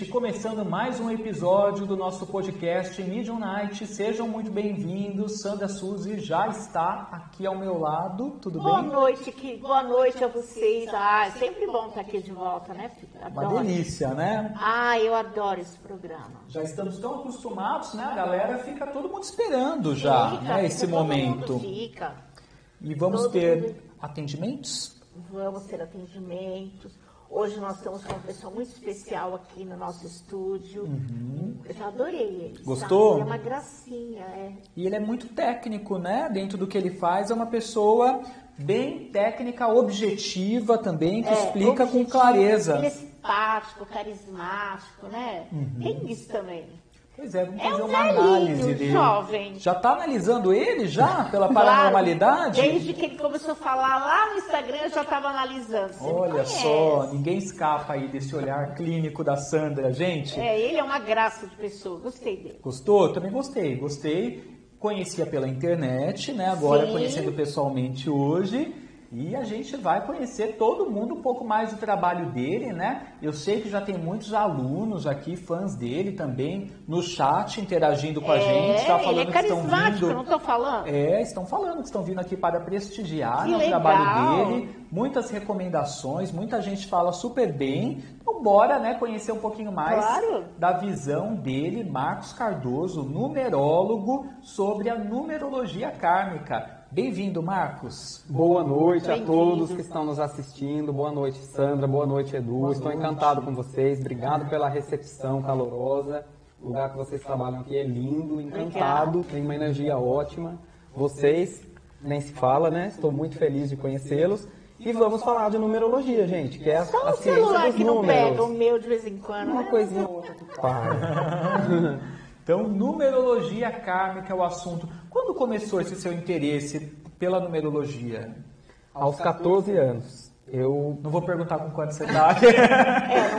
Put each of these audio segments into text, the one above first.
Gente! Começando mais um episódio do nosso podcast Medium Night. Sejam muito bem-vindos. Sandra Suzy já está aqui ao meu lado. Tudo Boa bem? noite, que boa noite a vocês. Ah, é sempre bom estar aqui de volta, né, filho? Uma Adoro. delícia, né? Ah, eu adoro esse programa. Já estamos tão acostumados, né? A galera fica todo mundo esperando já, Fica, né? fica, Esse todo momento. mundo Fica. E vamos Todo ter mundo. atendimentos? Vamos ter atendimentos. Hoje nós estamos com uma pessoa muito especial aqui no nosso estúdio. Eu já adorei ele. sabe? Uhum. Gostou? Ele é uma gracinha, é. E ele é muito técnico, né? Dentro do que ele faz, é uma pessoa bem técnica, objetiva também, que É, explica com objetivo, clareza. Ele é simpático, carismático, né? Tem isso também. Pois é, vamos É fazer um uma velhinho, análise dele. jovem. Já está analisando ele já pela Claro, paranormalidade? Desde que ele começou a falar lá no Instagram, eu já estava analisando. Você Olha só, ninguém escapa aí desse olhar clínico da Sandra, gente. É, ele é uma graça de pessoa, gostei dele. Gostou? Também gostei, gostei. Conhecia pela internet, né? Agora Sim. conhecendo pessoalmente hoje. E a gente vai conhecer todo mundo um pouco mais do trabalho dele, né? Eu sei que já tem muitos alunos aqui, fãs dele também, no chat interagindo com a gente, é, falando ele é que estão vindo. não tô falando? É, estão falando que estão vindo aqui para prestigiar Que né, o legal. trabalho dele. Muitas recomendações, muita gente fala super bem. Então, bora né, conhecer um pouquinho mais Claro. da visão dele, Marcos Cardoso, numerólogo, sobre a numerologia kármica. Bem-vindo, Marcos. Boa noite a todos que estão nos assistindo. Boa noite, Sandra. Boa noite, Edu. Estou encantado com vocês. Obrigado pela recepção calorosa. O lugar que vocês trabalham aqui é lindo, encantado, tem uma energia ótima. Vocês, nem se fala, né? Estou muito feliz de conhecê-los. E vamos falar de numerologia, gente, que é a, Só a ciência celular dos que não números. pega o meu de vez em quando. Uma coisinha ou outra que para. Então, numerologia kármica é o assunto. Quando começou esse seu interesse pela numerologia? Aos 14 anos, eu Não vou perguntar com quanto você tá.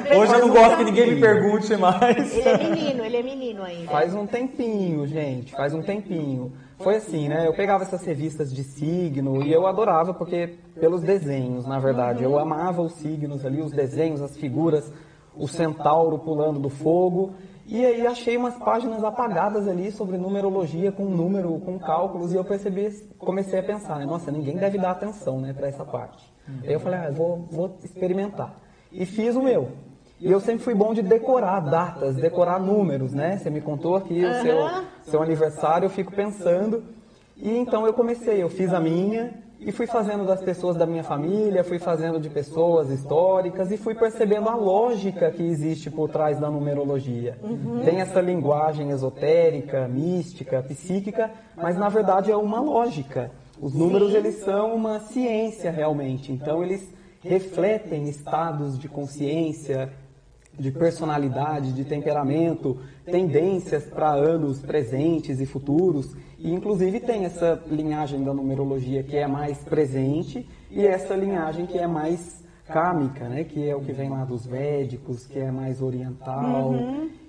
É, Hoje eu não gosto que ninguém me pergunte mais. Ele é menino, ele é menino ainda. Faz um tempinho, gente, faz um tempinho. Foi assim, né? Eu pegava essas revistas de signo e eu adorava porque pelos desenhos, na verdade. Eu amava os signos ali, os desenhos, as figuras, o centauro pulando do fogo. E aí achei umas páginas apagadas ali sobre numerologia com número, com cálculos e eu percebi, comecei a pensar, né? Nossa, ninguém deve dar atenção, né, para essa parte. Aí eu falei, ah, vou, vou experimentar. E fiz o meu. E eu sempre fui bom de decorar datas, decorar números, né? Você me contou aqui o seu, seu aniversário, eu fico pensando. E então eu comecei, eu fiz a minha e fui fazendo das pessoas da minha família, fui fazendo de pessoas históricas e fui percebendo a lógica que existe por trás da numerologia. Tem essa linguagem esotérica, mística, psíquica, mas na verdade é uma lógica. Os números eles são uma ciência realmente, então eles refletem estados de consciência, de personalidade, de temperamento, tendências para anos presentes e futuros. E inclusive tem essa linhagem da numerologia que é mais presente e essa linhagem que é mais kármica, né, que é o que vem lá dos védicos, que é mais oriental.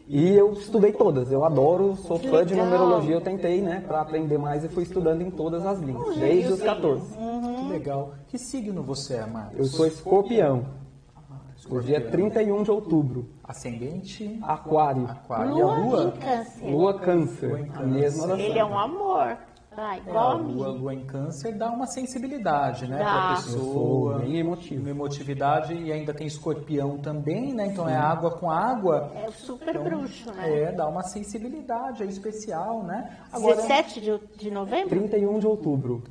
E eu estudei todas, eu adoro, sou Que fã de numerologia, eu tentei, né, para aprender mais e fui estudando em todas as linhas, desde os gêniozinho. 14. Que legal. Que signo você é, Marcos? Eu sou escorpião, o dia 31 de outubro, Ascendente? aquário. Aquário. E a Lua Lua? em câncer. Lua câncer, Lua em a câncer. mesma Ele é um amor. Ah, É, igual a a lua, lua em câncer dá uma sensibilidade, né, Dá. para sou pessoa. bem emotivo. Uma emotividade e ainda tem escorpião também, né? Então é água com água. É o super Então, bruxo, né? É, dá uma sensibilidade aí especial, né? Agora, 17 de, de novembro? 31 de outubro.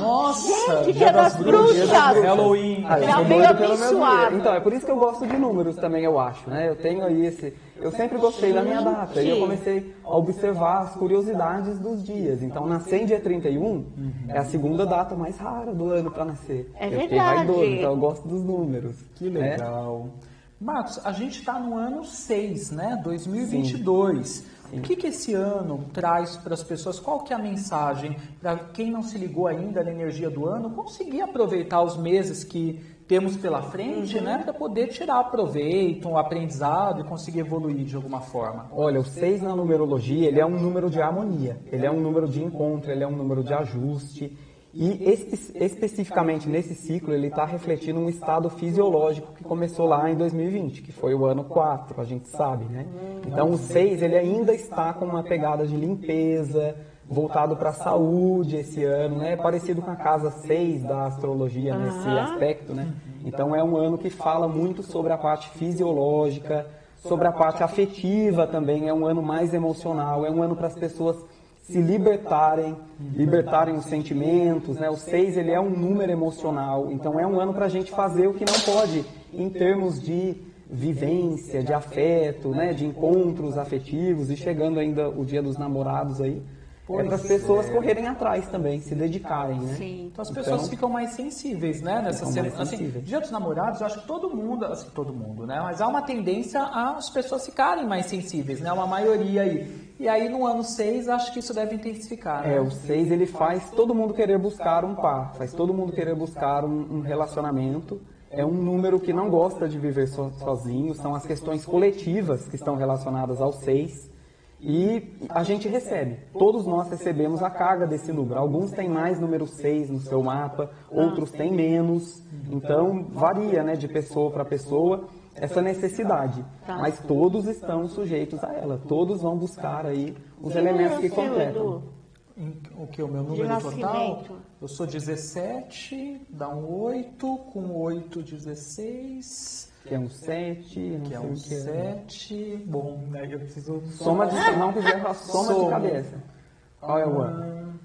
nossa, Gente, dia dia das das bruxas, bruxas. Halloween. Ah, Já sou veio abençoado. Então, é por isso que eu gosto de números também, eu acho, né? Eu tenho aí esse... Eu sempre gostei da minha data. E eu comecei a observar as curiosidades dos dias. Então, nascer em dia 31 é a segunda data mais rara do ano para nascer. É eu fiquei verdade. vaidoso, então eu gosto dos números. Que né? legal. Marcos, a gente está no ano 6, né? 2022. O que, que esse ano traz para as pessoas? Qual que é a mensagem para quem não se ligou ainda na energia do ano conseguir aproveitar os meses que temos pela frente, né? Para poder tirar proveito, um aprendizado e conseguir evoluir de alguma forma. Olha, o 6 na numerologia, ele é um número de harmonia, ele é um número de encontro, ele é um número de ajuste. E espe especificamente nesse ciclo, ele está refletindo um estado fisiológico que começou lá em 2020, que foi o ano 4, a gente sabe, né? Então o 6, ele ainda está com uma pegada de limpeza, voltado para a saúde esse ano, né? Parecido com a casa 6 da astrologia nesse aspecto, né? Então é um ano que fala muito sobre a parte fisiológica, sobre a parte afetiva também, é um ano mais emocional, é um ano para as pessoas se libertarem, libertarem os sentimentos, né? O 6 ele é um número emocional, então é um ano para a gente fazer o que não pode em termos de vivência, de afeto, né? De encontros afetivos e chegando ainda o dia dos namorados aí. É para as pessoas correrem atrás também, se dedicarem, né? Sim. Então as pessoas Então, ficam mais sensíveis, né? Nessa mais Assim, dia dos namorados, eu acho que todo mundo, assim, todo mundo, né? Mas há uma tendência às pessoas ficarem mais sensíveis, né? Uma maioria aí. E aí no ano 6, acho que isso deve intensificar. né? É, o 6 ele faz todo mundo querer buscar um par, faz todo mundo querer buscar um, um relacionamento. É um número que não gosta de viver so- sozinho, são as questões coletivas que estão relacionadas ao 6. E a gente recebe, todos nós recebemos a carga desse número. Alguns têm mais número 6 no seu mapa, outros têm menos. Então varia né, de pessoa para pessoa essa necessidade. Tá. Mas todos estão sujeitos a ela, todos vão buscar aí os Que elementos que completam. Em- O que? O meu número total? Eu sou 17, dá um 8, com 8, 16, Que é um 7, não que é um o que é. 7. Bom, aí eu preciso. Soma de, não quiser falar soma de Soma. cabeça. Qual é o ano?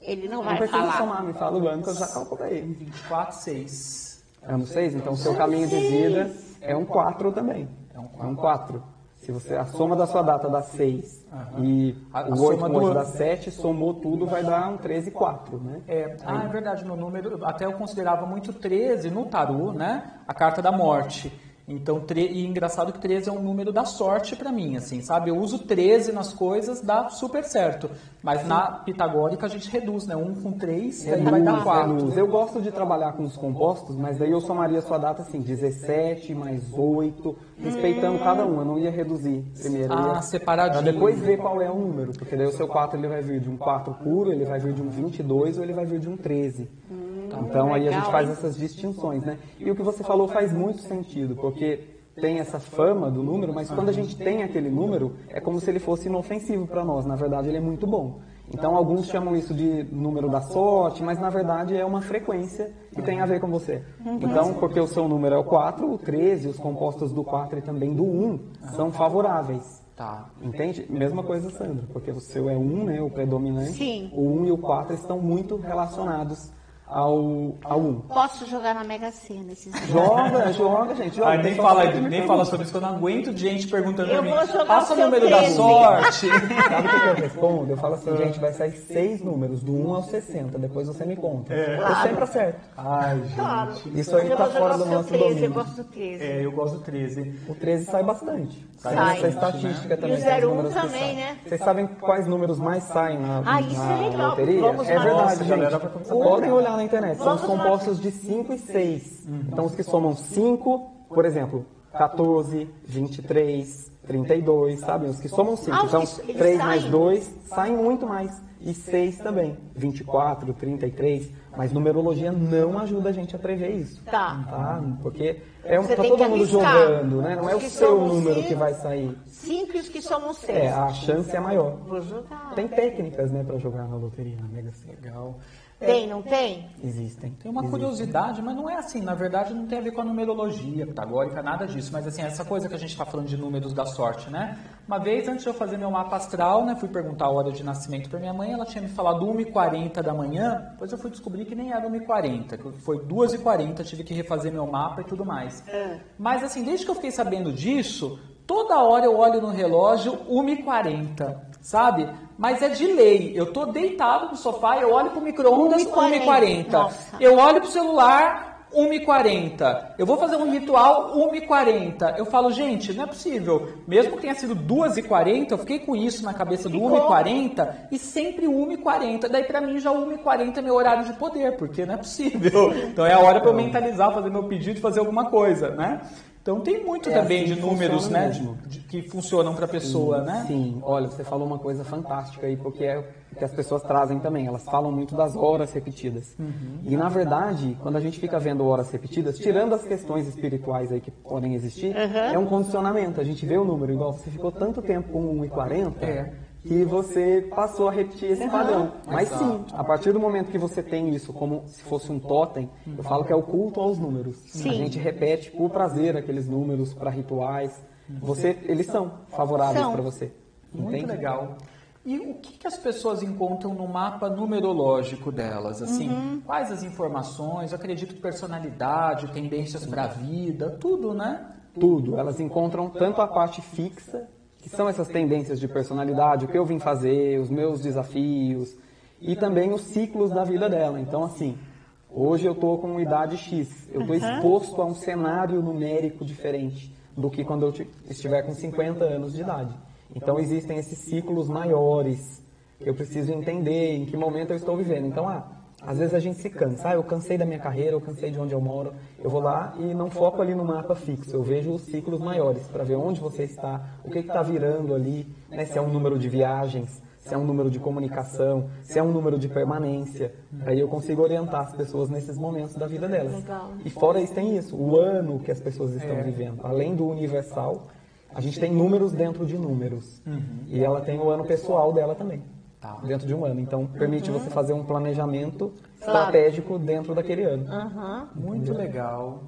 Ele não Não vai precisa falar. somar, me fala o ano que eu já calculei. 24, 6. Ano 6, então o seu caminho de vida é um 4 também. É um É um 4. Se você, a soma da sua data dá 6 e A- o 8 soma com 8 do- dá 7, somou tudo, vai dar um 13 4, né? É, ah, é verdade, meu número, até eu considerava muito 13 no tarô, né? A carta da morte. Então, tre- e engraçado que 13 é um número da sorte pra mim, assim, sabe? Eu uso 13 nas coisas, dá super certo. Mas na pitagórica a gente reduz, né? 1 com 3, aí vai dar Reduz, 4. reduz. Eu gosto de trabalhar com os compostos, mas daí eu somaria a sua data assim, 17 mais 8, respeitando cada um. Eu não ia reduzir primeiro. Ah, ia, separadinho. Pra depois ver qual é o número, porque daí o seu 4 ele vai vir de um 4 puro, ele vai vir de um 22 ou ele vai vir de um 13. Então aí a gente faz essas distinções, né? E o que você falou faz muito sentido, porque tem essa fama do número, mas quando a gente tem aquele número, é como se ele fosse inofensivo para nós. Na verdade, ele é muito bom. Então, alguns chamam isso de número da sorte, mas na verdade é uma frequência que tem a ver com você. Então, porque o seu número é o 4, o 13, os compostos do 4 e também do 1 são favoráveis. Tá. Entende? Mesma coisa, Sandra, porque o seu é 1, né, o predominante. Sim. O 1 e o 4 estão muito relacionados ao, ao 1. Posso jogar na Mega Sena esses dias? Joga, joga, gente. Joga. Ah, nem fala, nem fala sobre isso, que eu não aguento de gente perguntando Eu pra mim. vou jogar Passa o número da 13. sorte. Sabe o que, que eu respondo? Eu falo assim, gente, vai sair seis números, do 1 ao 60, depois você me conta. Eu sempre acerto. Ai, gente. Claro. Isso aí Eu tá fora do nosso 13, domínio. Eu gosto do 13. É, eu gosto do 13. O 13 sai bastante. Sai Tem essa estatística né? também. E o tem os 01 números que também, né? Vocês sabem quais números mais saem na, Ah, isso na é legal. loteria? Vamos é verdade, gente. Podem olhar na internet. São os compostos de 5 e 6. Então, os que somam 5, por exemplo, 14, 23, 32, sabe? Os que somam 5. Ah, então, que- eles 3 mais saem? 2 saem muito mais. E 6 também. 24, 33. Mas numerologia não ajuda a gente a prever isso. Tá. Tá? Porque é um, Você tá todo mundo jogando, né? Não é o seu número cinco. que vai sair. 5 e os que somam 6. É, a chance é maior. Vou jogar. Tem técnicas, né, pra jogar na loteria, na Mega. Legal. Tem, não tem? Existem. Tem uma Existem. curiosidade, mas não é assim. Na verdade, não tem a ver com a numerologia pitagórica, nada disso. Mas assim, essa coisa que a gente está falando de números da sorte, né? Uma vez, antes de eu fazer meu mapa astral, né? Fui perguntar a hora de nascimento para minha mãe. Ela tinha me falado 1h40 da manhã. Depois eu fui descobrir que nem era 1h40. que Foi 2h40, tive que refazer meu mapa e tudo mais. Mas assim, desde que eu fiquei sabendo disso, toda hora eu olho no relógio 1h40, sabe? Mas é de lei. Eu tô deitado no sofá, eu olho pro micro-ondas 1h40. 1h40. Nossa. Eu olho pro celular, 1h40. Eu vou fazer um ritual, 1h40. Eu falo, gente, não é possível. Mesmo que tenha sido 2h40, eu fiquei com isso na cabeça do Ficou. 1h40 e sempre 1h40. Daí pra mim já 1h40 é meu horário de poder, porque não é possível. Então é a hora pra eu mentalizar, fazer meu pedido, fazer alguma coisa, né? Então tem muito É também assim de números, né? de- que funcionam para a pessoa, sim, né? Sim, olha, você falou uma coisa fantástica aí, porque é o que as pessoas trazem também. Elas falam muito das horas repetidas. Uhum. E na verdade, quando a gente fica vendo horas repetidas, tirando as questões espirituais aí que podem existir, é um condicionamento. A gente vê o número igual, você ficou tanto tempo com 1,40 É. que você passou a repetir esse padrão. Mas sim, a partir do momento que você tem isso como se fosse um totem, eu falo que é o culto aos números. Sim. A gente repete por prazer aqueles números para rituais. Você, eles são favoráveis para você. Muito Entende? legal. E o que, que as pessoas encontram no mapa numerológico delas? Assim, Uhum. quais as informações? Eu acredito que personalidade, tendências para a vida, tudo, né? Tudo. Elas encontram tanto a parte fixa, que são essas tendências de personalidade, o que eu vim fazer, os meus desafios, e também os ciclos da vida dela. Então, assim, hoje eu estou com idade X, eu estou exposto a um cenário numérico diferente do que quando eu ti- estiver com 50 anos de idade. Então, existem esses ciclos maiores que eu preciso entender em que momento eu estou vivendo. Então, ah, às vezes a gente se cansa. Ah, eu cansei da minha carreira, eu cansei de onde eu moro. Eu vou lá e não foco ali no mapa fixo. Eu vejo os ciclos maiores para ver onde você está, o que está virando ali, né? se é um número de viagens, se é um número de comunicação, se é um número de permanência. Aí eu consigo orientar as pessoas nesses momentos da vida delas. E fora isso tem isso, o ano que as pessoas estão É. vivendo. Além do universal, a gente tem números dentro de números. E ela tem o ano pessoal dela também. Tá. Dentro de um ano. Então, permite você fazer um planejamento Claro. estratégico dentro daquele ano. Aham. Muito legal.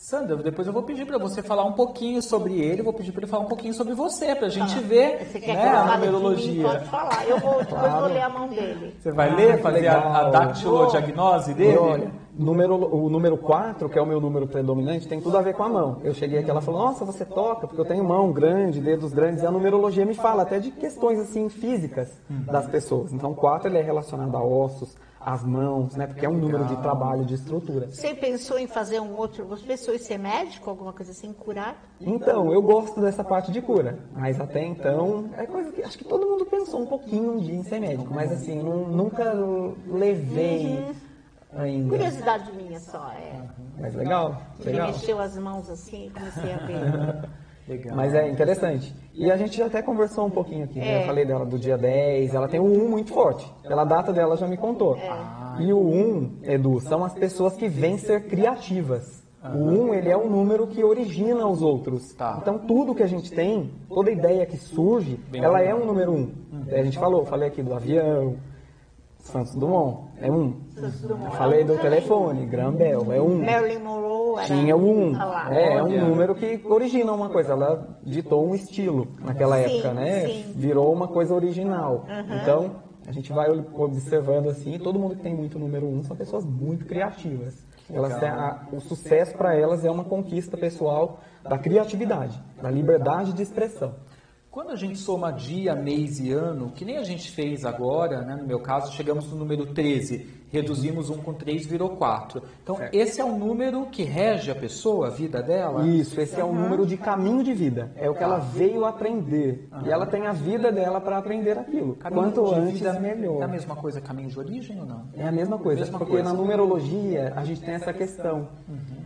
Sandra, depois eu vou pedir para você falar um pouquinho sobre ele, vou pedir para ele falar um pouquinho sobre você, para a gente ver Você quer né, que eu a mim? numerologia. Pode falar. Eu vou, depois vou ler a mão dele. Você vai Ah, ler, fazer a, a dactilodiagnose E dele? olha, número, o número 4, que é o meu número predominante, tem tudo a ver com a mão. Eu cheguei aqui, ela falou, nossa, você toca, porque eu tenho mão grande, dedos grandes, e a numerologia me fala até de questões assim físicas das pessoas. Então, 4 ele é relacionado a ossos, às mãos, né? Porque é um número de trabalho, de estrutura. Você pensou em fazer um outro? Você pensou em ser médico, alguma coisa assim, curar? Então, eu gosto dessa parte de cura, mas até então, é coisa que acho que todo mundo pensou um pouquinho um dia em ser médico, mas assim, nu- nunca levei ainda. Curiosidade minha só, é. Mas legal, Ele legal. mexeu as mãos assim e comecei a ver. Legal. Mas é interessante. E a gente já até conversou um pouquinho aqui, né? É. Eu falei dela do dia 10, ela tem o 1 muito forte. Pela data dela já me contou. E o 1, Edu, são as pessoas que vêm ser criativas. O 1, ele é um número que origina os outros. Tá. Então, tudo que a gente tem, toda ideia que surge, ela é um número 1. A gente falou, falei aqui do avião, Santos Dumont, é 1. Eu falei do telefone, Graham Bell, é 1. Marilyn Monroe. Tinha o 1. Lá. É, é um número que origina uma coisa. Ela ditou um estilo naquela época, né? sim. Virou uma coisa original. Então, a gente vai observando assim, todo mundo que tem muito número 1 são pessoas muito criativas. Elas têm a- o sucesso para elas é uma conquista pessoal da criatividade, da liberdade de expressão. Quando a gente soma dia, mês e ano, que nem a gente fez agora, né? no meu caso, chegamos no número 13, reduzimos 1 com 3, virou 4. Então, Certo. esse é o número que rege a pessoa, a vida dela? Isso, esse é o número de caminho de vida. É o que ela veio aprender. E ela tem a vida dela para aprender aquilo. Caminho Quanto antes, vida melhor. É a mesma coisa caminho de origem ou não? É a mesma coisa, Mesma porque coisa. na numerologia a gente tem essa questão.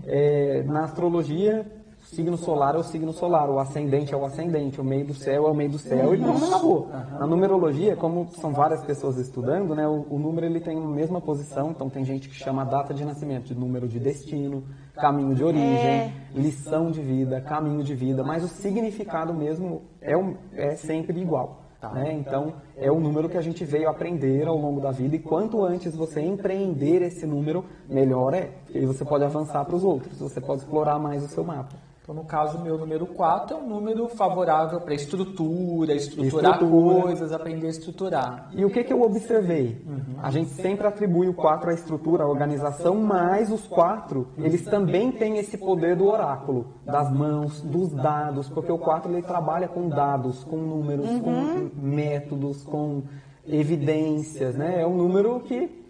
É, na astrologia, signo solar é o signo solar, o ascendente é o ascendente, o meio do céu é o meio do céu e pronto, acabou. Na numerologia, como são várias pessoas estudando, né, o, o número ele tem a mesma posição, então tem gente que chama a data de nascimento de número de destino, caminho de origem, lição de vida, caminho de vida, mas o significado mesmo é, o- é sempre igual. né? Então, é o número que a gente veio aprender ao longo da vida e quanto antes você empreender esse número, melhor é. Porque aí você pode avançar para os outros, você pode explorar mais o seu mapa. Então, no caso, o meu número 4 é um número favorável para estrutura, estruturar Estrutura. coisas, aprender a estruturar. E o que, que eu observei? A gente sempre atribui o 4 à estrutura, à organização, mas os quatro, eles também têm esse poder do oráculo, das mãos, dos dados, porque o 4 ele trabalha com dados, com números, com métodos, com evidências, né? É um número que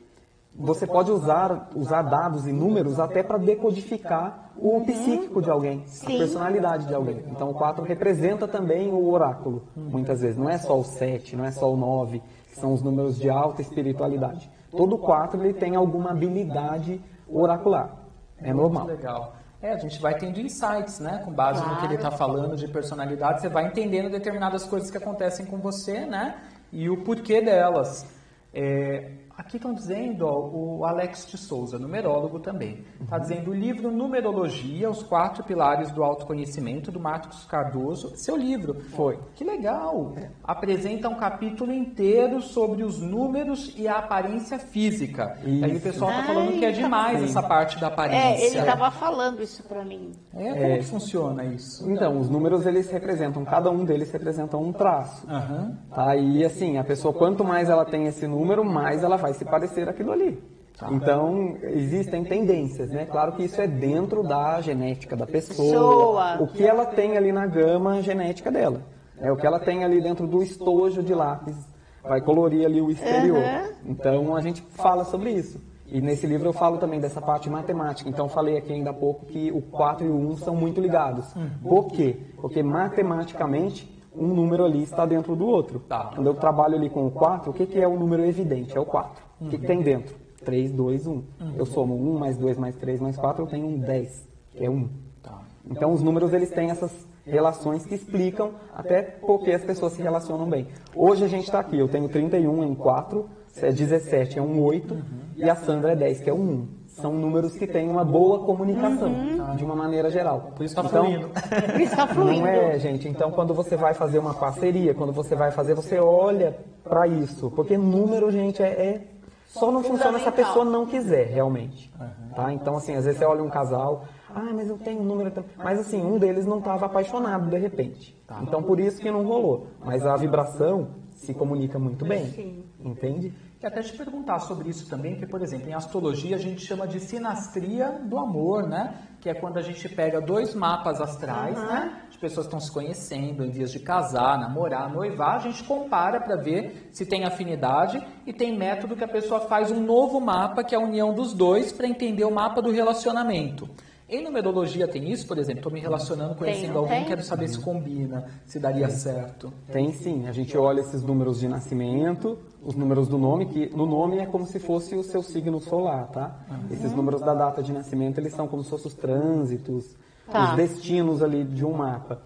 você pode usar, usar dados e números até para decodificar o psíquico de alguém, a Sim. personalidade de alguém. Então o 4 representa também o oráculo, muitas vezes. Não é só o 7, não é só o 9, que são os números de alta espiritualidade. Todo 4 ele tem alguma habilidade oracular. É normal. Muito legal. É, a gente vai tendo insights, né? Com base claro. no que ele está falando de personalidade, você vai entendendo determinadas coisas que acontecem com você, né? E o porquê delas. É, Aqui estão dizendo, ó, o Alex de Souza, numerólogo também, está uhum. dizendo o livro Numerologia, os quatro pilares do autoconhecimento, do Marcos Cardoso. Seu livro. Foi. Que legal. É. Apresenta um capítulo inteiro sobre os números e a aparência física. Isso. Aí o pessoal está falando que é demais sim. essa parte da aparência. É, ele estava falando isso para mim. É, como é. que funciona isso? Então, os números, eles representam, cada um deles representa um traço. Uhum. Tá? E assim, a pessoa, quanto mais ela tem esse número, mais ela vai se parecer aquilo ali. Tá. Então, existem tendências, né? Claro que isso é dentro da genética da pessoa. O que ela tem ali na gama genética dela. É o que ela tem ali dentro do estojo de lápis. Vai colorir ali o exterior. Uhum. Então, a gente fala sobre isso. E nesse livro eu falo também dessa parte matemática. Então, falei aqui ainda há pouco que o 4 e o 1 são muito ligados. Uhum. Por quê? Porque matematicamente um número ali está dentro do outro. Tá. Quando eu trabalho ali com o 4, o que, que é o número evidente? É o 4. O que, que tem dentro? 3, 2, 1. Eu somo 1 mais 2 mais 3 mais 4, eu tenho um 10, que é 1. Tá. Então os números eles têm essas relações que explicam até porque as pessoas se relacionam bem. Hoje a gente está aqui, eu tenho 31 em 4, 17 é um 8 uhum. e a Sandra é 10, que é um 1 são números que têm uma boa comunicação, uhum. de uma maneira geral. Por isso está então, fluindo. Está fluindo. Não é, gente. Então, quando você vai fazer uma parceria, quando você vai fazer, você olha para isso. Porque número, gente, é, é só não funciona se a pessoa não quiser, realmente. Uhum. Tá? Então, assim, às vezes você olha um casal, ah, mas eu tenho um número. Mas, assim, um deles não estava apaixonado de repente. Tá. Então, por isso que não rolou. Mas a vibração se comunica muito bem. Entende? E até te perguntar sobre isso também, que, por exemplo, em astrologia a gente chama de sinastria do amor, né? Que é quando a gente pega dois mapas astrais, uhum. né? As pessoas estão se conhecendo, em vias de casar, namorar, noivar, a gente compara para ver se tem afinidade e tem método que a pessoa faz um novo mapa, que é a união dos dois, para entender o mapa do relacionamento. Em numerologia tem isso, por exemplo, estou me relacionando, conhecendo tem, alguém, tem? quero saber se combina, se daria certo. Tem sim, a gente olha esses números de nascimento, os números do nome, que no nome é como se fosse o seu signo solar, tá? Uhum. Esses números da data de nascimento, eles são como se fossem os trânsitos, tá. os destinos ali de um mapa.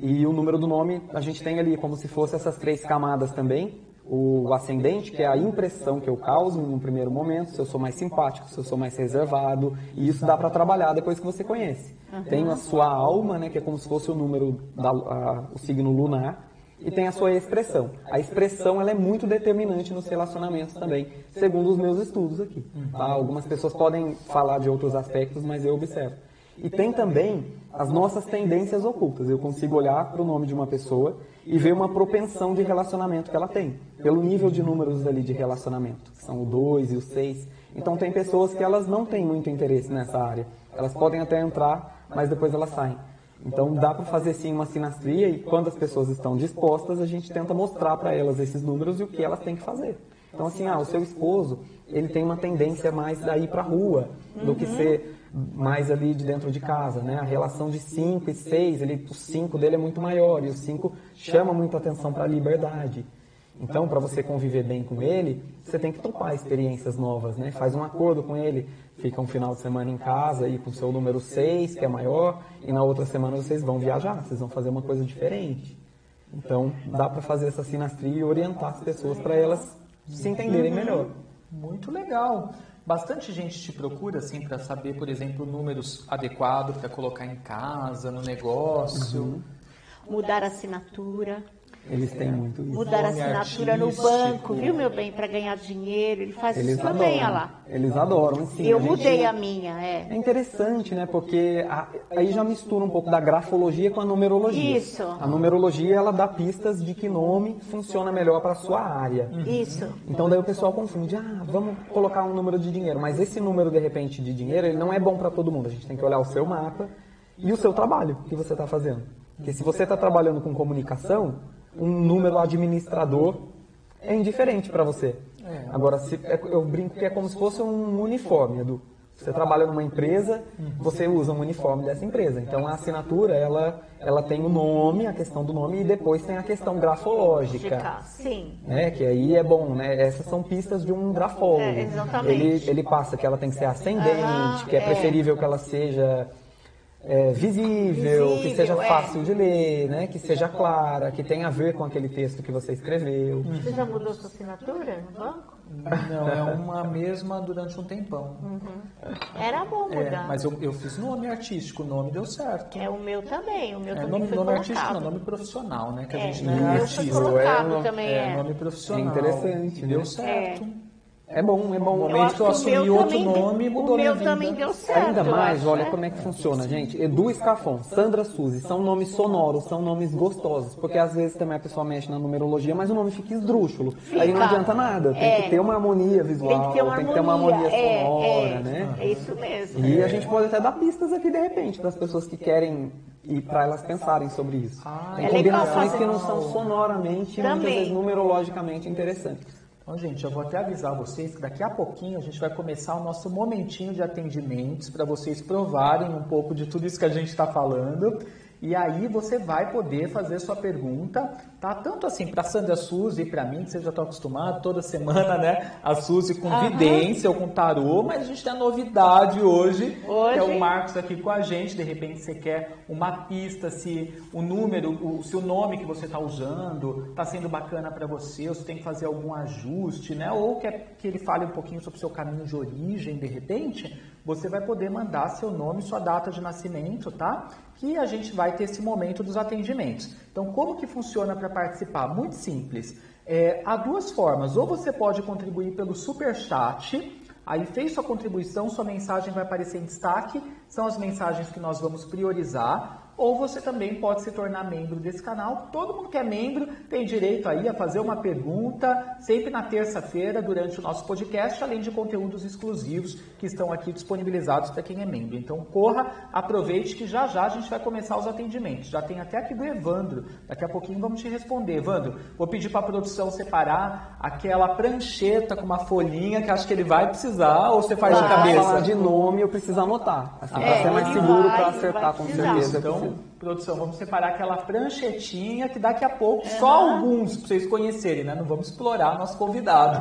E o número do nome, a gente tem ali como se fosse essas três camadas também, o ascendente, que é a impressão que eu causo em um primeiro momento, se eu sou mais simpático, se eu sou mais reservado, e isso dá para trabalhar depois que você conhece. Uhum. Tem a sua alma, né, que é como se fosse o número, da, a, o signo lunar, e tem a sua expressão. A expressão ela é muito determinante nos relacionamentos também, segundo os meus estudos aqui. Tá? Algumas pessoas podem falar de outros aspectos, mas eu observo. E tem também as nossas tendências ocultas. Eu consigo olhar para o nome de uma pessoa e ver uma propensão de relacionamento que ela tem, pelo nível de números ali de relacionamento, que são o 2 e o 6. Então tem pessoas que elas não têm muito interesse nessa área. Elas podem até entrar, mas depois elas saem. Então dá para fazer sim uma sinastria e quando as pessoas estão dispostas, a gente tenta mostrar para elas esses números e o que elas têm que fazer. Então assim, ah, o seu esposo, ele tem uma tendência mais a ir para rua do que ser mais ali de dentro de casa, né? A relação de 5 e 6, ele, o 5 dele é muito maior e o 5 chama muita atenção para a liberdade. Então, para você conviver bem com ele, você tem que topar experiências novas, né? Faz um acordo com ele, fica um final de semana em casa aí com o seu número 6, que é maior, e na outra semana vocês vão viajar, vocês vão fazer uma coisa diferente. Então, dá para fazer essa sinastria e orientar as pessoas para elas se entenderem melhor. Muito legal. Bastante gente te procura assim para saber, por exemplo, números adequados para colocar em casa, no negócio. Uhum. Mudar a assinatura. Eles têm muito isso. Mudar a assinatura no banco, viu, meu bem, para ganhar dinheiro. Ele faz Eles isso também, olha lá. Eles adoram, sim. Eu a gente... mudei a minha, é. É interessante, né? Porque a, aí já mistura um pouco da grafologia com a numerologia. Isso. A numerologia, ela dá pistas de que nome funciona melhor para a sua área. Isso. Então daí o pessoal confunde, ah, vamos colocar um número de dinheiro. Mas esse número, de repente, de dinheiro, ele não é bom para todo mundo. A gente tem que olhar o seu mapa e o seu trabalho que você está fazendo. Porque se você está trabalhando com comunicação, um número administrador é indiferente para você. É. Agora, se, é, eu brinco que é como se fosse um uniforme, Edu. Você trabalha numa empresa, você usa um uniforme dessa empresa. Então a assinatura, ela, ela tem o nome, a questão do nome, e depois tem a questão grafológica. Sim. Né? Que aí é bom, né? Essas são pistas de um grafólogo. É, exatamente. Ele, ele passa que ela tem que ser ascendente, que é, é preferível que ela seja é, visível, que Visível, seja é. fácil de ler, né? Que seja clara, que tenha a ver com aquele texto que você escreveu. Você já mudou sua assinatura no banco? Não, é uma mesma durante um tempão. Era bom É, mudar. mas eu, eu fiz nome artístico, o nome deu certo. É o meu também, o meu É, também nome, foi nome colocado. artístico não, nome profissional, né? Que a É, gente o não é foi artista. colocado É, também, É, é. nome profissional. É interessante, Deu né? certo. É bom, é bom. Eu momento que eu o assumi outro nome, mudou O minha meu vida. também deu certo. Ainda mais, acho, olha né? como é que funciona, gente. Edu Escafon, Sandra Suzy, são nomes sonoros, são nomes gostosos. Porque às vezes também a pessoa mexe na numerologia, mas o nome fica esdrúxulo. Aí não Fica. adianta nada. Tem É. que ter uma harmonia visual, Tem que ter uma harmonia, é, sonora, é, né? É isso mesmo. E a gente pode até dar pistas aqui de repente para as pessoas que querem e para elas pensarem sobre isso. Ah, Tem é combinações que não são sonoramente, Também. muitas vezes numerologicamente interessantes. Então, gente, eu vou até avisar vocês que daqui a pouquinho a gente vai começar o nosso momentinho de atendimentos para vocês provarem um pouco de tudo isso que a gente está falando. E aí você vai poder fazer sua pergunta, tá? Tanto assim para Sandra Suzy e para mim, que vocês já estão acostumados, toda semana, né? A Suzy com Aham. vidência ou com tarô, mas a gente tem a novidade hoje, que é Hoje. o Marcos aqui com a gente. De repente você quer uma pista, se o número, o, se o nome que você está usando está sendo bacana para você, ou se tem que fazer algum ajuste, né? Ou quer que ele fale um pouquinho sobre o seu caminho de origem, de repente, você vai poder mandar seu nome, sua data de nascimento, tá? Que a gente vai ter esse momento dos atendimentos. Então, como que funciona para participar? Muito simples. É, há duas formas. Ou você pode contribuir pelo super chat. Aí fez sua contribuição, sua mensagem vai aparecer em destaque. São as mensagens que nós vamos priorizar. Ou você também pode se tornar membro desse canal. Todo mundo que é membro tem direito aí a fazer uma pergunta sempre na terça-feira durante o nosso podcast, além de conteúdos exclusivos que estão aqui disponibilizados para quem é membro. Então corra, aproveite que já já a gente vai começar os atendimentos. Já tem até aqui do Evandro. Daqui a pouquinho vamos te responder. Evandro, vou pedir para a produção separar aquela prancheta com uma folhinha que acho que ele vai precisar ou você faz de Vai. cabeça? falar de nome, eu preciso anotar. Assim, É, para ser mais seguro, para acertar com certeza. Então, produção, vamos separar aquela pranchetinha que daqui a pouco, só alguns pra vocês conhecerem, né? Não vamos explorar nosso convidado.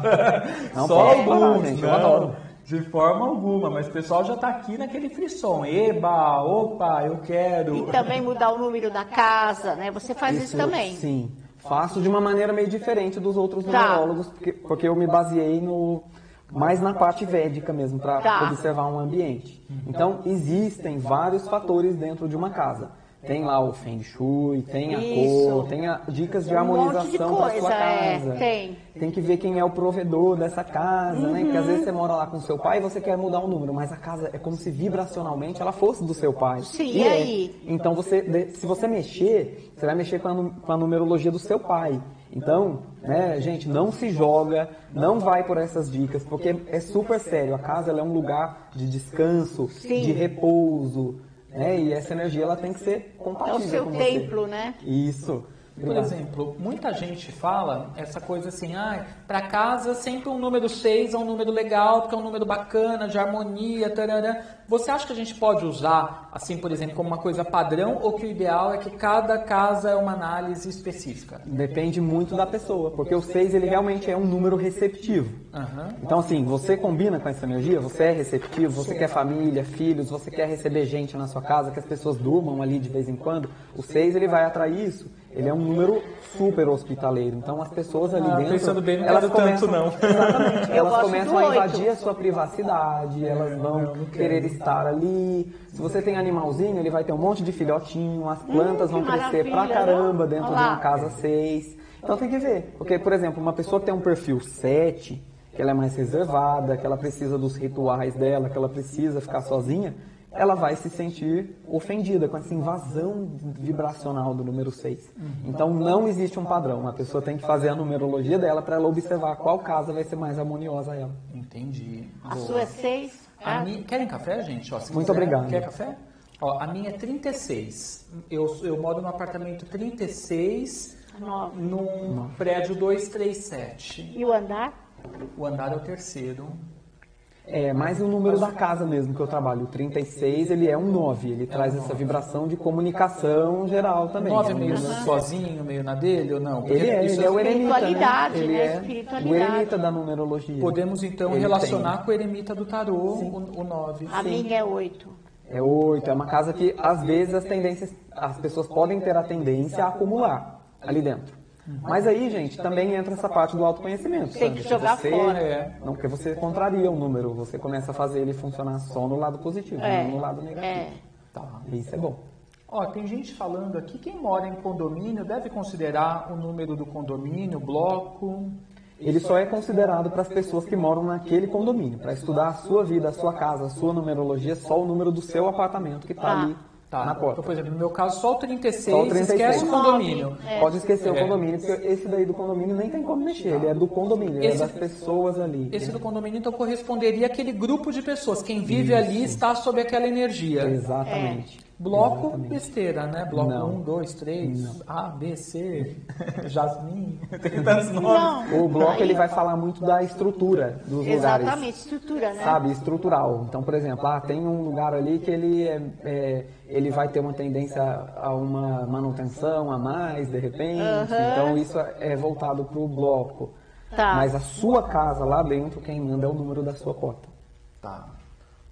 Não, só alguns, adoro. De forma alguma, mas o pessoal já tá aqui naquele frisson. Eba, opa, eu quero. E também mudar o número da casa, né? Você faz isso, também. Sim. Faço de uma maneira meio diferente dos outros Tá. numerólogos, porque, porque eu me baseei no mais na parte védica mesmo, para Tá. observar um ambiente. Então, existem vários fatores dentro de uma casa. Tem lá o Feng Shui, tem a Isso. cor, tem a- dicas de Um monte de harmonização para sua é, casa. tem. Tem que ver quem é o provedor dessa casa, né? Porque às Uhum. vezes você mora lá com seu pai e você quer mudar o número, mas a casa é como se vibracionalmente ela fosse do seu pai. Sim, e é. aí? Então você, se você mexer, você vai mexer com a, com a numerologia do seu pai. Então, né, gente, não se joga, não vai por essas dicas, porque é super sério. A casa ela é um lugar de descanso, Sim. de repouso, né? E essa energia ela tem que ser É compatível o seu com templo, você. né? Isso. Por exemplo, muita gente fala essa coisa assim, ah, para casa sempre um número 6 é um número legal, porque é um número bacana, de harmonia, tarará. Você acha que a gente pode usar, assim, por exemplo, como uma coisa padrão, ou que o ideal é que cada casa é uma análise específica? Depende muito da pessoa, porque o 6 ele realmente é um número receptivo. Aham. Então, assim, você combina com essa energia, você é receptivo, você quer família, filhos, você quer receber gente na sua casa, que as pessoas durmam ali de vez em quando. O 6 ele vai atrair isso. Ele é um número super hospitaleiro. Então, as pessoas ali Ah, dentro. pensando bem, não elas quero tanto, começam, não. Exatamente. Elas começam a invadir a sua privacidade, elas vão querer estar ali. Se você tem animalzinho, ele vai ter um monte de filhotinho, as plantas Hum, vão crescer pra maravilha, caramba não? dentro Olha de uma casa 6. Então tem que ver. Porque, por exemplo, uma pessoa que tem um perfil 7, que ela é mais reservada, que ela precisa dos rituais dela, que ela precisa ficar sozinha, ela vai se sentir ofendida com essa invasão vibracional do número 6. Então não existe um padrão. A pessoa tem que fazer a numerologia dela para ela observar qual casa vai ser mais harmoniosa a ela. Entendi. A Boa. sua é seis? A Ah, minha- Querem café, gente? Ó, Muito quiser. obrigado. Quer café? Ó, a minha é 36. Eu, eu moro no apartamento 36, nove. num prédio 237. E o andar? O andar é o terceiro. É, mais o número da casa mesmo que eu trabalho. O 36, ele é um 9. Ele traz essa vibração de comunicação geral também. Nove É um meio número- sozinho, meio na dele ou não? Porque Ele é, isso ele é o eremita, né? Espiritualidade, Ele né? é o eremita da numerologia. Podemos então Ele relacionar com o eremita do tarô, Sim. o, o 9. A minha é oito. É 8, é uma casa que às vezes as tendências, as pessoas podem ter a tendência a acumular ali dentro. Mas aí, gente, também entra essa parte do autoconhecimento. Tem que Sandra, jogar você, fora. É. Não, porque você contraria o número, você começa a fazer ele funcionar só no lado positivo, É, não no lado negativo. é. Tá. E Isso é bom. Ó, tem gente falando aqui, quem mora em condomínio deve considerar o número do condomínio, bloco. Ele só é considerado para as pessoas que moram naquele condomínio. Para estudar a sua vida, a sua casa, a sua numerologia, só o número do seu apartamento que está Tá. ali Tá. na porta. Então, por exemplo, no meu caso, só o 36, Só o 36. esquece o condomínio. É. Pode esquecer o É. condomínio, porque esse daí do condomínio nem tem como mexer. Ele é do condomínio, ele Esse- é das pessoas ali. Esse do condomínio, então, corresponderia àquele grupo de pessoas. Quem vive ali está sob aquela energia. Exatamente. Bloco, Exatamente. besteira, né? Bloco Não. 1, 2, 3, A, B, C, Jasmine, tem tantos nomes. Não. O bloco ele vai falar muito da estrutura dos lugares. Exatamente, estrutura, né? Sabe, estrutural. Então, por exemplo, ah, tem um lugar ali que ele, é, é, ele vai ter uma tendência a uma manutenção a mais, de repente. Então, isso é voltado para o bloco. Tá. Mas a sua casa lá dentro, quem manda é o número da sua porta. Tá.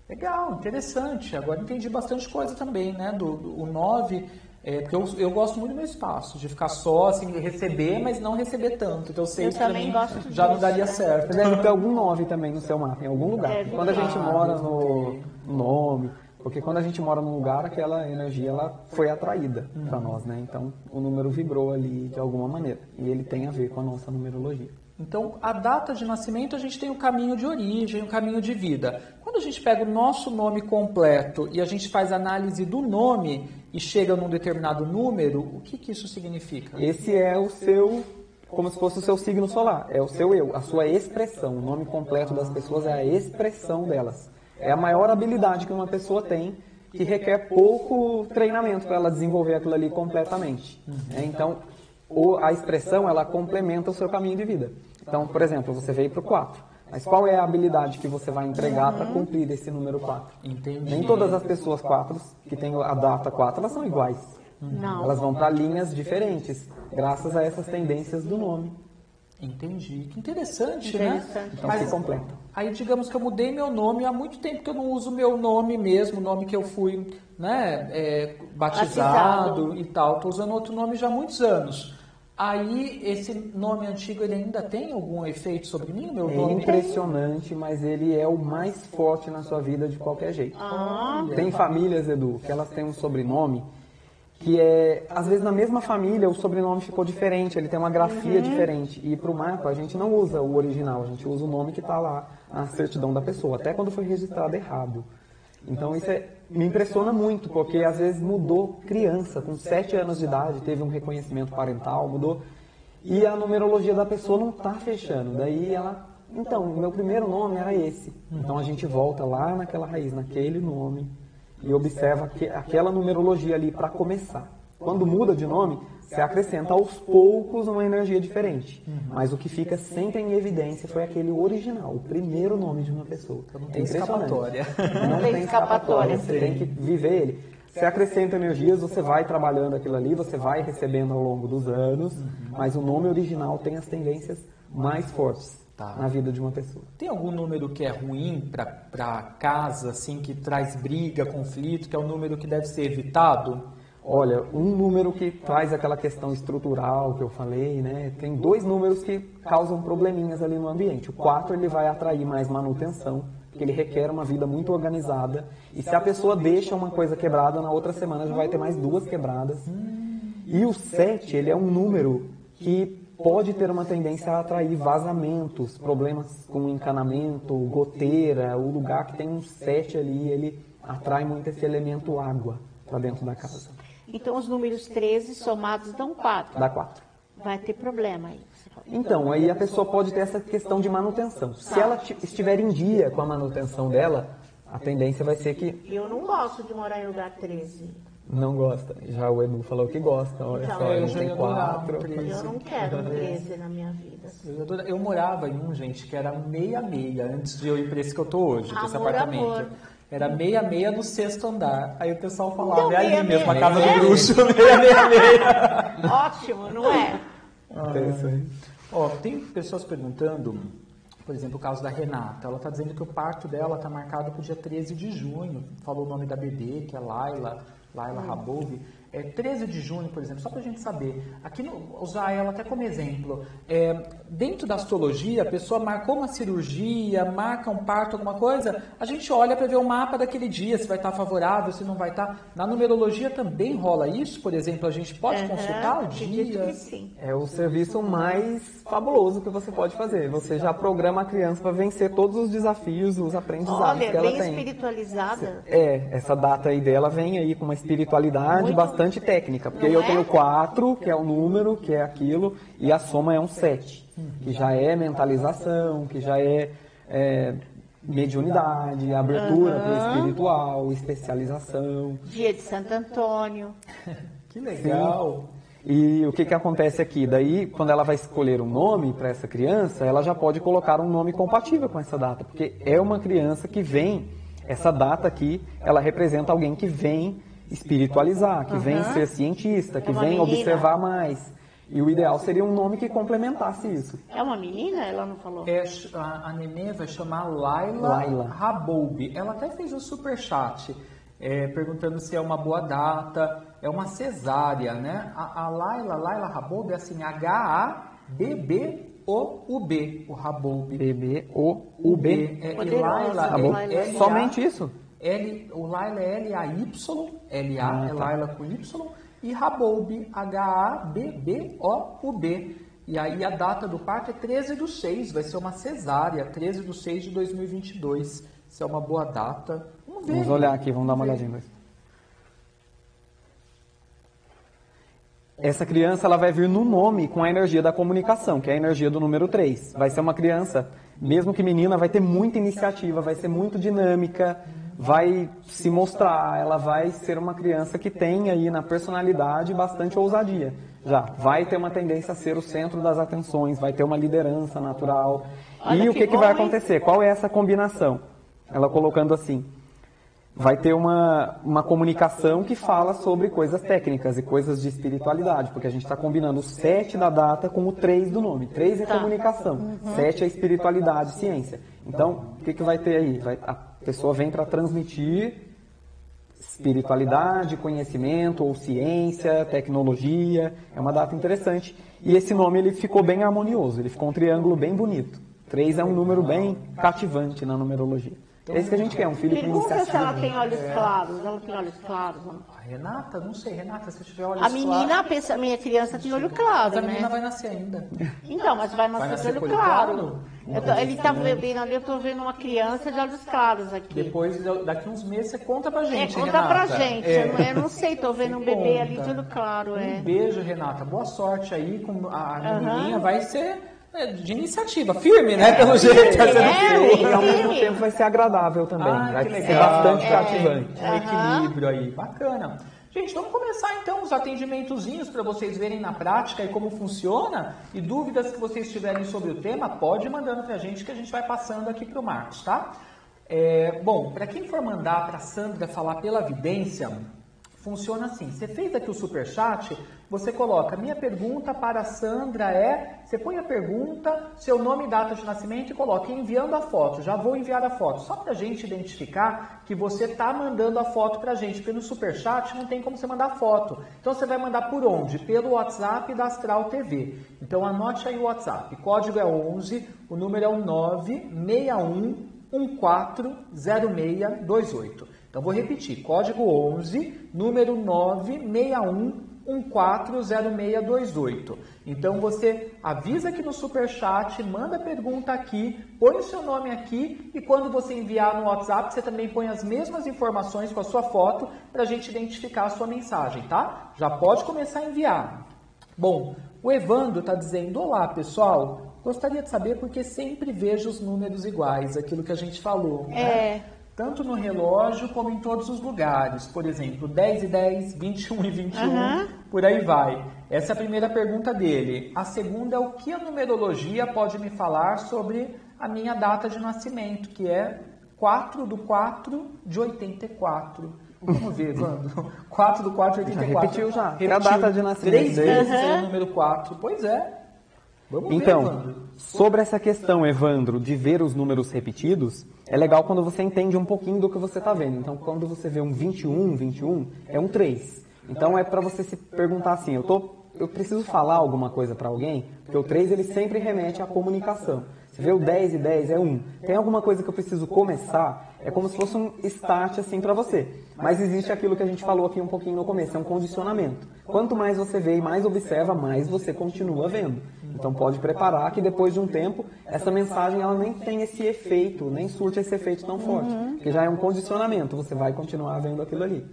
Legal, interessante. Agora entendi bastante coisa também, né? Do, do- o 9, é, porque eu, eu gosto muito do meu espaço, de ficar só, assim, receber, mas não receber tanto. Então eu sei Eu que também mim gosto já não daria né? certo. Você deve ter algum 9 também no seu mapa, em algum lugar. É quando a gente mora no nome, porque quando a gente mora num lugar, aquela energia ela foi atraída para nós, né? Então o número vibrou ali de alguma maneira. E ele tem a ver com a nossa numerologia. Então, a data de nascimento, a gente tem o caminho de origem, o caminho de vida. Quando a gente pega o nosso nome completo e a gente faz análise do nome e chega num determinado número, o que, que isso significa? Esse é o seu, como se fosse o seu signo solar, é o seu eu, a sua expressão. O nome completo das pessoas é a expressão delas. É a maior habilidade que uma pessoa tem que requer pouco treinamento para ela desenvolver aquilo ali completamente. É, então, a expressão ela complementa o seu caminho de vida. Então, por exemplo, você veio para o 4. Mas qual é a habilidade que você vai entregar para cumprir esse número 4? Entendi. Nem todas as pessoas 4 que têm a data 4 elas são iguais. Não. Elas vão para linhas diferentes, graças a essas tendências do nome. Entendi. Que interessante, Interessante. né? Então se completa. Aí, digamos que eu mudei meu nome há muito tempo que eu não uso meu nome mesmo, o nome que eu fui né, é, batizado, Batizado. e tal. Estou usando outro nome já há muitos anos. Aí, esse nome antigo, ele ainda tem algum efeito sobre mim? Meu É nome impressionante, mas ele é o mais forte na sua vida de qualquer jeito. Ah, Tem famílias, Edu, que elas têm um sobrenome que é, às vezes na mesma família o sobrenome ficou diferente, ele tem uma grafia diferente. E para o mapa a gente não usa o original, a gente usa o nome que está lá na certidão da pessoa, até quando foi registrado errado. Então isso é- me impressiona muito, porque às vezes mudou criança, com 7 anos de idade, teve um reconhecimento parental, mudou. E a numerologia da pessoa não está fechando. Daí ela. Então, o meu primeiro nome era esse. Então a gente volta lá naquela raiz, naquele nome, e observa que, aquela numerologia ali para começar. Quando muda de nome, você acrescenta aos poucos uma energia diferente. Mas o que fica sempre em evidência foi aquele original, o primeiro nome de uma pessoa. não É tem impressionante. escapatória. Não tem escapatória. Você tem que viver ele. Você acrescenta energias, você vai trabalhando aquilo ali, você vai recebendo ao longo dos anos, mas o nome original tem as tendências mais fortes Tá. na vida de uma pessoa. Tem algum número que é ruim para casa, assim, que traz briga, conflito, que é um número que deve ser evitado? Olha, um número que traz aquela questão estrutural que eu falei, né? Tem dois números que causam probleminhas ali no ambiente. O 4 ele vai atrair mais manutenção, porque ele requer uma vida muito organizada. E se a pessoa deixa uma coisa quebrada, na outra semana já vai ter mais duas quebradas. E o 7, ele é um número que pode ter uma tendência a atrair vazamentos, problemas com encanamento, goteira. O lugar que tem um 7 ali, ele atrai muito esse elemento água para dentro da casa. Então os números 13 somados dão 4. Dá 4. Vai ter problema aí. Então, aí a pessoa pode ter essa questão de manutenção. Se ela ti- estiver em dia com a manutenção dela, a tendência vai ser que Eu não gosto de morar em lugar 13. não gosta. Já o Edu falou que gosta, olha Então, só, eu tem ia adorar um 4. treze. Eu não quero um 13 na minha vida. Eu, eu morava em um, gente, que era meia-meia, antes de eu ir para esse que eu tô hoje, Amor, apartamento. amor. Era meia-meia no sexto andar. Aí o pessoal falava, Então, é ali mesmo, a casa é? do bruxo, meia-meia-meia. Ótimo, não é? Interessante. Ó, tem pessoas perguntando por exemplo, o caso da Renata, ela está dizendo que o parto dela está marcado para o dia 13 de junho. Falou o nome da bebê, que é Laila, Laila hum. É, 13 de junho, por exemplo, só para a gente saber, aqui no, usar ela até como exemplo, é, dentro da astrologia, a pessoa marcou uma cirurgia, marca um parto, alguma coisa, a gente olha para ver o mapa daquele dia, se vai estar favorável, se não vai estar. Na numerologia também rola isso, por exemplo, a gente pode uhum, consultar o dia? Sim. É o serviço mais fabuloso que você pode fazer. Você já programa a criança para vencer todos os desafios, os aprendizados Olha, que ela tem. Olha, bem espiritualizada. É, essa data aí dela vem aí com uma espiritualidade Muito bastante bastante técnica, porque eu tenho 4, que é o número, que é aquilo, e a soma é um 7, que já é mentalização, que já é, é mediunidade, abertura uhum. para o espiritual, especialização. Dia de Santo Antônio. que legal! Sim. E o que, que acontece aqui? Daí, quando ela vai escolher um nome para essa criança, ela já pode colocar um nome compatível com essa data, porque é uma criança que vem, essa data aqui, ela representa alguém que vem espiritualizar, que uhum. vem ser cientista, que é vem menina. observar mais. E o ideal seria um nome que complementasse isso. É uma menina? Ela não falou. É, a, a nenê vai chamar Laila, Laila. Raboubi. Ela até fez um super chat é, perguntando se é uma boa data. É uma cesárea, né? A, a Laila, Laila Raboubi é assim, H-A-B-B o-U-B, o Raboubi. B-B-O-U-B. É, e Laila, Somente isso? L, o Laila é L-A-Y, L-A ah, é tá. Laila com Y, e Raboub, H-A-B-B-O-U-B. E aí a data do parto é 13 do 6, vai ser uma cesárea, 13 do 6 de 2022. Isso é uma boa data. Vamos ver. Vamos olhar aqui, vamos, vamos dar uma olhadinha. Essa criança ela vai vir no nome com a energia da comunicação, que é a energia do número 3. Vai ser uma criança, mesmo que menina, vai ter muita iniciativa, vai ser muito dinâmica, vai se mostrar, ela vai ser uma criança que tem aí na personalidade bastante ousadia. Já vai ter uma tendência a ser o centro das atenções, vai ter uma liderança natural. Olha e o que, que vai acontecer? Qual é essa combinação? Ela colocando assim: vai ter uma, uma comunicação que fala sobre coisas técnicas e coisas de espiritualidade, porque a gente está combinando o 7 da data com o 3 do nome. 3 é tá. comunicação, uhum. 7 é espiritualidade, ciência. Então, o que, que vai ter aí? Vai, a pessoa vem para transmitir espiritualidade, conhecimento ou ciência, tecnologia. É uma data interessante. E esse nome ele ficou bem harmonioso, ele ficou um triângulo bem bonito. Três é um número bem cativante na numerologia. É isso que a gente quer, um filho com iniciativa. se ela tem olhos claros. Ela tem olhos claros. Renata, não sei, Renata, se tiver olhos claros. A menina, pensa, a minha criança tem olho claro, mas a menina né? vai nascer ainda. Então, mas vai nascer, vai nascer de olho claro. claro? Tô, ele está vendo ali, eu estou vendo uma criança de olhos claros aqui. Depois, daqui uns meses, você conta pra gente, é, conta Renata. pra gente. É. Eu não sei, estou vendo um bebê ali de olho claro. É. Um beijo, Renata. Boa sorte aí com a menininha. Vai ser é, de iniciativa, firme, né? Pelo jeito. É, é, e ao mesmo tempo vai ser agradável também. Ah, vai ser bastante cativante. Um equilíbrio aí. Bacana. Gente, vamos começar então os atendimentozinhos para vocês verem na prática e como funciona. E dúvidas que vocês tiverem sobre o tema, pode ir mandando para a gente que a gente vai passando aqui para o Marcos, tá? É, bom, para quem for mandar para a Sandra falar pela vidência, funciona assim. Você fez aqui o super chat, você coloca minha pergunta para Sandra é, você põe a pergunta, seu nome e data de nascimento e coloca enviando a foto. Já vou enviar a foto, só para a gente identificar que você está mandando a foto para a gente, porque no super chat não tem como você mandar foto. Então você vai mandar por onde? Pelo WhatsApp da Astral TV. Então anote aí o WhatsApp. Código é 11, o número é o 961 140628. Então vou repetir, código 11, número 961140628. Então você avisa aqui no super chat, manda pergunta aqui, põe o seu nome aqui e quando você enviar no WhatsApp, você também põe as mesmas informações com a sua foto para a gente identificar a sua mensagem, tá? Já pode começar a enviar. Bom, o Evandro está dizendo: Olá pessoal, gostaria de saber porque sempre vejo os números iguais, aquilo que a gente falou. Né? É. Né? Tanto no relógio como em todos os lugares. Por exemplo, 10 e 10, 21 e 21, uhum. por aí vai. Essa é a primeira pergunta dele. A segunda é o que a numerologia pode me falar sobre a minha data de nascimento, que é 4 do 4 de 84. Vamos ver, Evandro. 4 do 4 de 84. Já repetiu já. Repetiu. a data de nascimento. Três vezes uhum. é o número 4. Pois é. Vamos então, ver, Evandro. Sobre essa questão, Evandro, de ver os números repetidos, é legal quando você entende um pouquinho do que você está vendo. Então, quando você vê um 21, 21, é um 3. Então, é para você se perguntar assim, eu, tô, eu preciso falar alguma coisa para alguém? Porque o 3, ele sempre remete à comunicação. Você vê o 10 e 10 é 1. Tem alguma coisa que eu preciso começar? É como se fosse um start assim para você. Mas existe aquilo que a gente falou aqui um pouquinho no começo, é um condicionamento. Quanto mais você vê e mais observa, mais você continua vendo. Então pode preparar que depois de um tempo, essa mensagem ela nem tem esse efeito, nem surte esse efeito tão forte. Porque já é um condicionamento, você vai continuar vendo aquilo ali.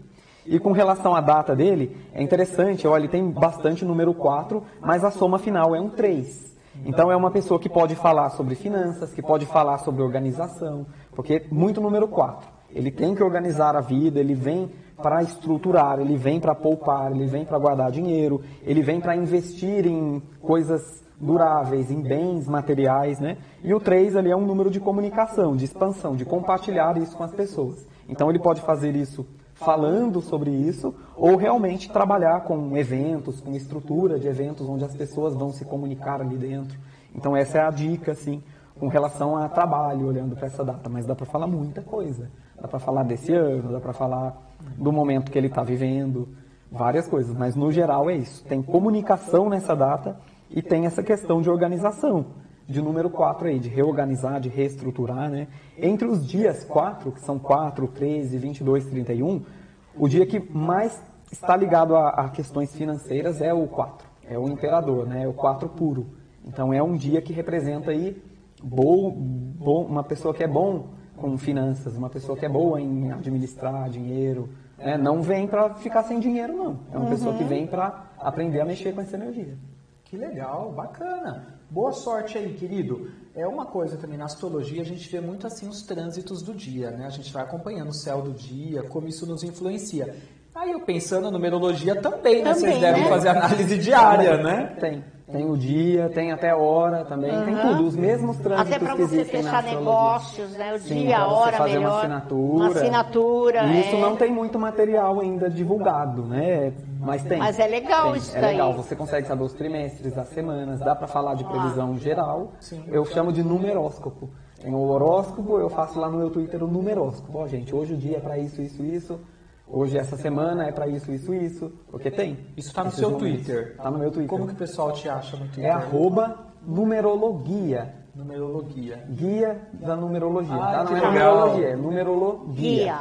E com relação à data dele, é interessante, olha, ele tem bastante número 4, mas a soma final é um 3. Então é uma pessoa que pode falar sobre finanças, que pode falar sobre organização, porque muito número 4. Ele tem que organizar a vida, ele vem para estruturar, ele vem para poupar, ele vem para guardar dinheiro, ele vem para investir em coisas duráveis, em bens materiais, né? E o 3 ali é um número de comunicação, de expansão, de compartilhar isso com as pessoas. Então ele pode fazer isso falando sobre isso, ou realmente trabalhar com eventos, com estrutura de eventos onde as pessoas vão se comunicar ali dentro. Então essa é a dica, assim, com relação a trabalho, olhando para essa data. Mas dá para falar muita coisa. Dá para falar desse ano, dá para falar do momento que ele está vivendo, várias coisas. Mas no geral é isso. Tem comunicação nessa data e tem essa questão de organização de número 4 aí, de reorganizar, de reestruturar, né? Entre os dias 4, que são 4, 13, 22, 31, o dia que mais está ligado a, a questões financeiras é o 4, é o imperador, né? É o 4 puro. Então é um dia que representa aí bo, bo, uma pessoa que é bom com finanças, uma pessoa que é boa em administrar dinheiro, né? não vem para ficar sem dinheiro não. É uma uhum. pessoa que vem para aprender a mexer com essa energia. Que legal, bacana. Boa sorte aí, querido. É uma coisa também na astrologia, a gente vê muito assim os trânsitos do dia, né? A gente vai acompanhando o céu do dia, como isso nos influencia. Aí eu pensando na numerologia também, né? Também, Vocês devem né? fazer análise diária, né? Tem. Tem o dia, tem até hora também, uhum. tem tudo, os mesmos trânsitos Até para você fechar negócios, né? O Sim, dia, a hora fazer melhor. uma assinatura. Uma assinatura. E isso é... não tem muito material ainda divulgado, né? Mas tem. Mas é legal tem. isso é daí. É legal, você consegue saber os trimestres, as semanas, dá para falar de previsão ah. geral. Sim. Eu chamo de numeróscopo. Tem o horóscopo, eu faço lá no meu Twitter o numeróscopo. Ó, gente, hoje o dia é para isso, isso, isso. Hoje, essa semana, é para isso, isso, isso. Porque tem. Isso está no seu momentos. Twitter. Está no meu Twitter. Como que o pessoal te acha no Twitter? É arroba numerologia. Numerologia. Guia da numerologia. Ah, tá? Não é numerologia, é numerologia. Guia.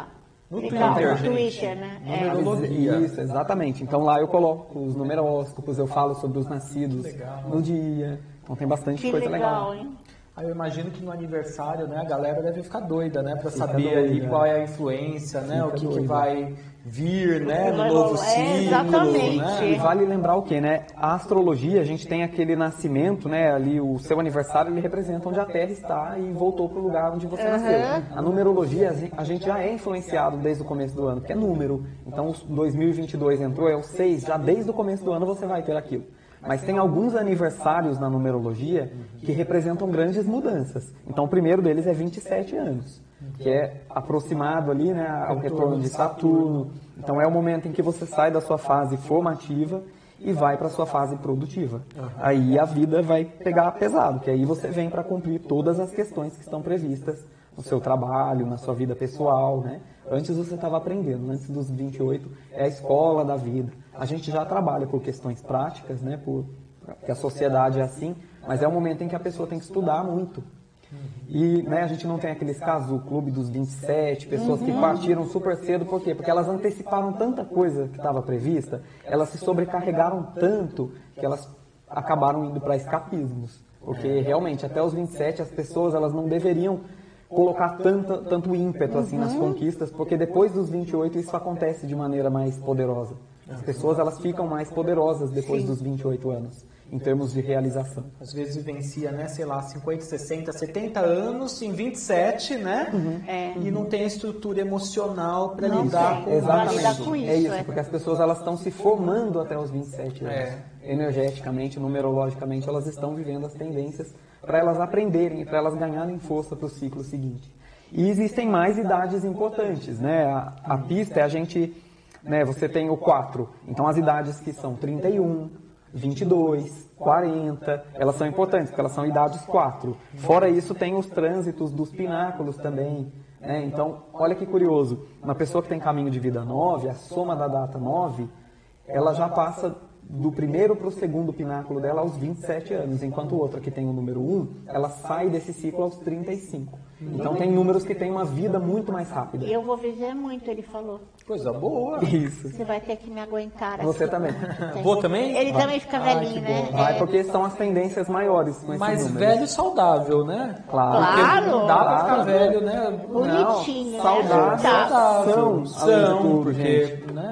No Legal, Twitter, no Twitter, né? É. Numerologia. Isso, exatamente. Então lá eu coloco os numeróscopos, eu falo sobre os nascidos no dia. Então tem bastante que coisa legal. legal. Hein? Aí eu imagino que no aniversário, né, a galera deve ficar doida, né, para saber doida, ali qual é a influência, né, o que, que, vai vir, né, no novo ciclo, exatamente. né? E vale lembrar o que, né? A astrologia, a gente tem aquele nascimento, né, ali o seu aniversário, ele representa onde a Terra está e voltou para o lugar onde você uhum. nasceu. A numerologia, a gente já é influenciado desde o começo do ano, que é número. Então, o 2022 entrou, é o 6, já desde o começo do ano você vai ter aquilo. Mas tem alguns aniversários na numerologia que representam grandes mudanças. Então, o primeiro deles é 27 anos, que é aproximado ali né, ao retorno de Saturno. Então, é o momento em que você sai da sua fase formativa e vai para a sua fase produtiva. Aí a vida vai pegar pesado, que aí você vem para cumprir todas as questões que estão previstas no seu trabalho, na sua vida pessoal, né? Antes você estava aprendendo, antes dos 28 é a escola da vida. A gente já trabalha por questões práticas, né? Por que a sociedade é assim, mas é um momento em que a pessoa tem que estudar muito. E né, a gente não tem aqueles casos, o clube dos 27, pessoas uhum. que partiram super cedo, por quê? Porque elas anteciparam tanta coisa que estava prevista, elas se sobrecarregaram tanto que elas acabaram indo para escapismos. Porque realmente, até os 27, as pessoas elas não deveriam colocar tanto, tanto ímpeto assim nas uhum. conquistas, porque depois dos 28 isso acontece de maneira mais poderosa. As pessoas elas ficam mais poderosas depois Sim. dos 28 anos, em termos de realização. Às vezes vivencia, né, sei lá, 50, 60, 70 anos em 27, né? Uhum. É. E não tem a estrutura emocional para lidar, com, Exatamente. lidar com isso. É isso, é. porque as pessoas elas estão se formando até os 27 anos. É. Energeticamente, numerologicamente, elas estão vivendo as tendências para elas aprenderem, para elas ganharem força para o ciclo seguinte. E existem mais idades importantes, né? A, a pista é a gente, né, você tem o 4, então as idades que são 31, 22, 40, elas são importantes, porque elas são idades 4. Fora isso, tem os trânsitos dos pináculos também. Né? Então, olha que curioso, uma pessoa que tem caminho de vida 9, a soma da data 9, ela já passa do primeiro para o segundo pináculo dela aos 27 anos, enquanto o outro que tem o número 1, ela sai desse ciclo aos 35. Então tem números que têm uma vida muito mais rápida. Eu vou viver muito, ele falou. Coisa boa. Isso. Você vai ter que me aguentar. assim. Você também. Vou também? Ele Vai. também fica velhinho, que né? Vai É. porque são as tendências maiores com Mas velho e saudável, né? Claro. Claro. Porque não dá pra ficar Claro. velho, né? Bonitinho, né? saudável. Saudável. São, além de São, tudo, porque gente. né,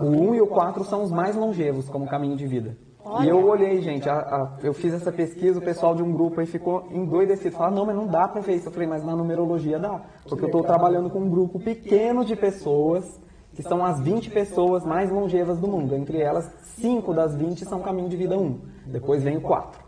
O 1 e o 4 são os mais longevos como caminho de vida. E eu olhei, gente, a- a- eu fiz essa pesquisa, o pessoal de um grupo aí ficou endoidecido. Falaram, não, mas não dá pra ver isso. Eu falei, mas na numerologia dá. Porque eu estou trabalhando com um grupo pequeno de pessoas, que são as 20 pessoas mais longevas do mundo. Entre elas, 5 das 20 são caminho de vida 1. Depois vem o 4.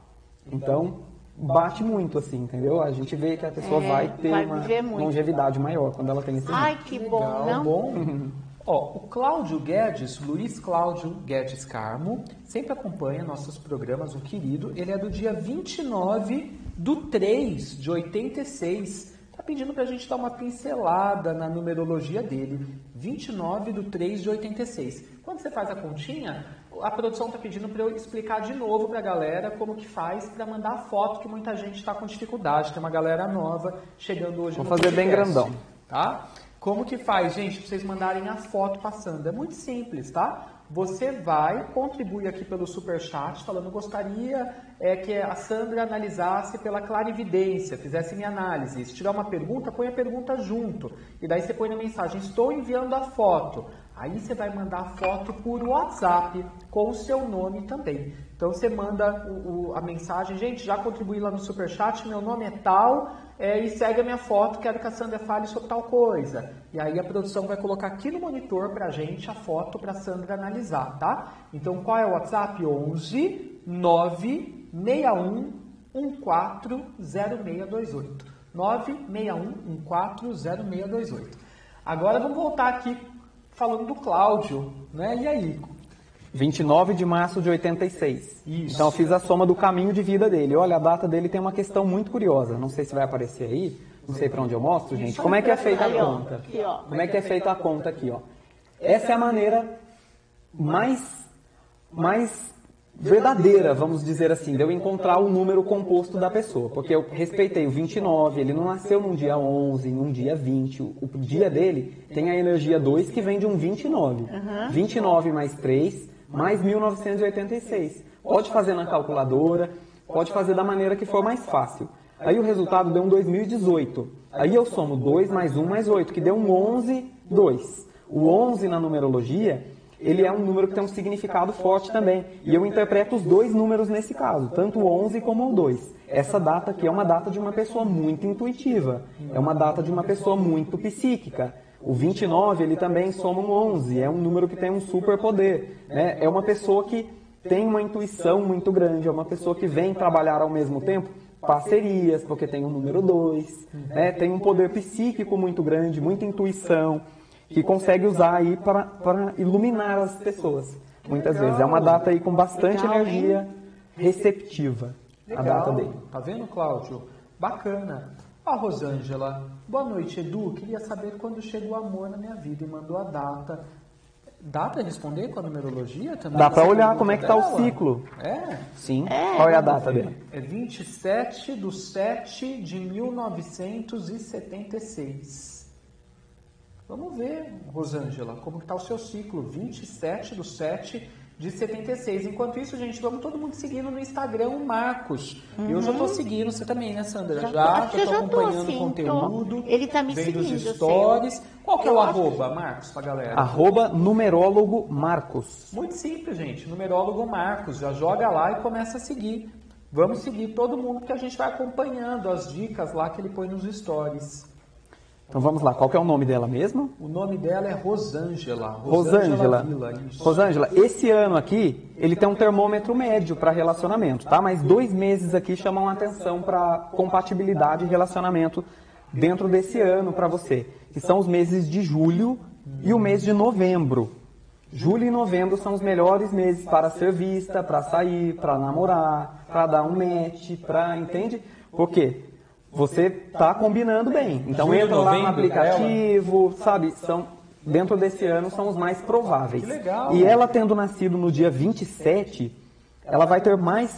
Então, bate muito, assim, entendeu? A gente vê que a pessoa É, vai ter vai uma longevidade maior quando ela tem esse Ai, que bom, Legal, não? bom. Ó, o Cláudio Guedes, Luiz Cláudio Guedes Carmo, sempre acompanha nossos programas, o querido. Ele é do dia 29 do 3 de 86. Tá pedindo pra gente dar uma pincelada na numerologia dele. 29 do 3 de 86. Quando você faz a continha, a produção tá pedindo para eu explicar de novo pra galera como que faz para mandar a foto que muita gente está com dificuldade. Tem uma galera nova chegando hoje Vou no fazer bem podcast grandão. tá? Como que faz, gente, para vocês mandarem a foto passando? É muito simples, tá? Você vai, contribui aqui pelo super chat, falando gostaria é, que a Sandra analisasse pela clarividência, fizesse minha análise. Se tiver uma pergunta, põe a pergunta junto. E daí você põe na mensagem, estou enviando a foto. Aí você vai mandar a foto por WhatsApp com o seu nome também. Então você manda o- o- a mensagem, gente, já contribuí lá no Superchat, meu nome é tal, é, e segue a minha foto, quero que a Sandra fale sobre tal coisa. E aí a produção vai colocar aqui no monitor pra gente a foto pra Sandra analisar, tá? Então qual é o WhatsApp? 11 961 140628. 961 140628. Agora vamos voltar aqui falando do Cláudio, né? E aí? 29 de março de 86. Isso. Então eu fiz a soma do caminho de vida dele. Olha, a data dele tem uma questão muito curiosa. Não sei se vai aparecer aí. Não sei para onde eu mostro, gente. Como é que é feita a conta? Aqui, ó. Como é que é feita a conta aqui, ó? Essa é a maneira mais mais verdadeira, vamos dizer assim, de eu encontrar o número composto da pessoa, porque eu respeitei o 29, ele não nasceu num dia 11, num dia 20, o, o dia dele tem a energia 2 que vem de um 29. 29 mais 3 mais 1986. Pode fazer na calculadora, pode fazer da maneira que for mais fácil. Aí o resultado deu um 2018. Aí eu somo 2 mais 1 mais 8, que deu um 11, 2. O 11 na numerologia, ele é um número que tem um significado forte também. E eu interpreto os dois números nesse caso, tanto o 11 como o 2. Essa data aqui é uma data de uma pessoa muito intuitiva, é uma data de uma pessoa muito psíquica. O 29, ele também soma um 11, é um número que tem um superpoder. Né? É uma pessoa que tem uma intuição muito grande, é uma pessoa que vem trabalhar ao mesmo tempo parcerias, porque tem o número 2, né? tem um poder psíquico muito grande, muita intuição, que consegue usar aí para, para iluminar as pessoas, muitas vezes. É uma data aí com bastante energia receptiva, a data dele. Tá vendo, Cláudio? Bacana. A Rosângela, boa noite, Edu. Queria saber quando chega o amor na minha vida e mandou a data. Dá pra responder com a numerologia também? Dá pra Essa olhar como é que tá o ciclo. É? Sim. É, Qual é a data dele? É 27 de 7 de 1976. Vamos ver, Rosângela, como que tá o seu ciclo. 27 de 7 de 76. Enquanto isso, gente, vamos todo mundo seguindo no Instagram o Marcos. Eu já tô seguindo, você também, né, Sandra? Já Já, tô- já, tô já tô, acompanhando o conteúdo. tô. Ele tá me vendo seguindo, os stories. Qual que é o arroba, Marcos, pra galera? Arroba numerólogo Marcos. Muito simples, gente. Numerólogo Marcos. Já joga lá e começa a seguir. Vamos seguir todo mundo que a gente vai acompanhando as dicas lá que ele põe nos stories. Então vamos lá, qual que é o nome dela mesmo? O nome dela é Rosângela. Rosângela. Isso. Rosângela, esse ano aqui, ele tem um termômetro médio para relacionamento, tá? Mas dois meses aqui chamam a atenção para compatibilidade e relacionamento dentro desse ano para você, que são os meses de julho e o mês de novembro. Julho e novembro são os melhores meses para ser vista, para sair, para namorar, para dar um match, para entende? Por quê? Você tá combinando bem. Então Julho, entra lá no aplicativo, sabe? São dentro desse ano são os mais prováveis. Que legal. E ela tendo nascido no dia 27, ela vai ter mais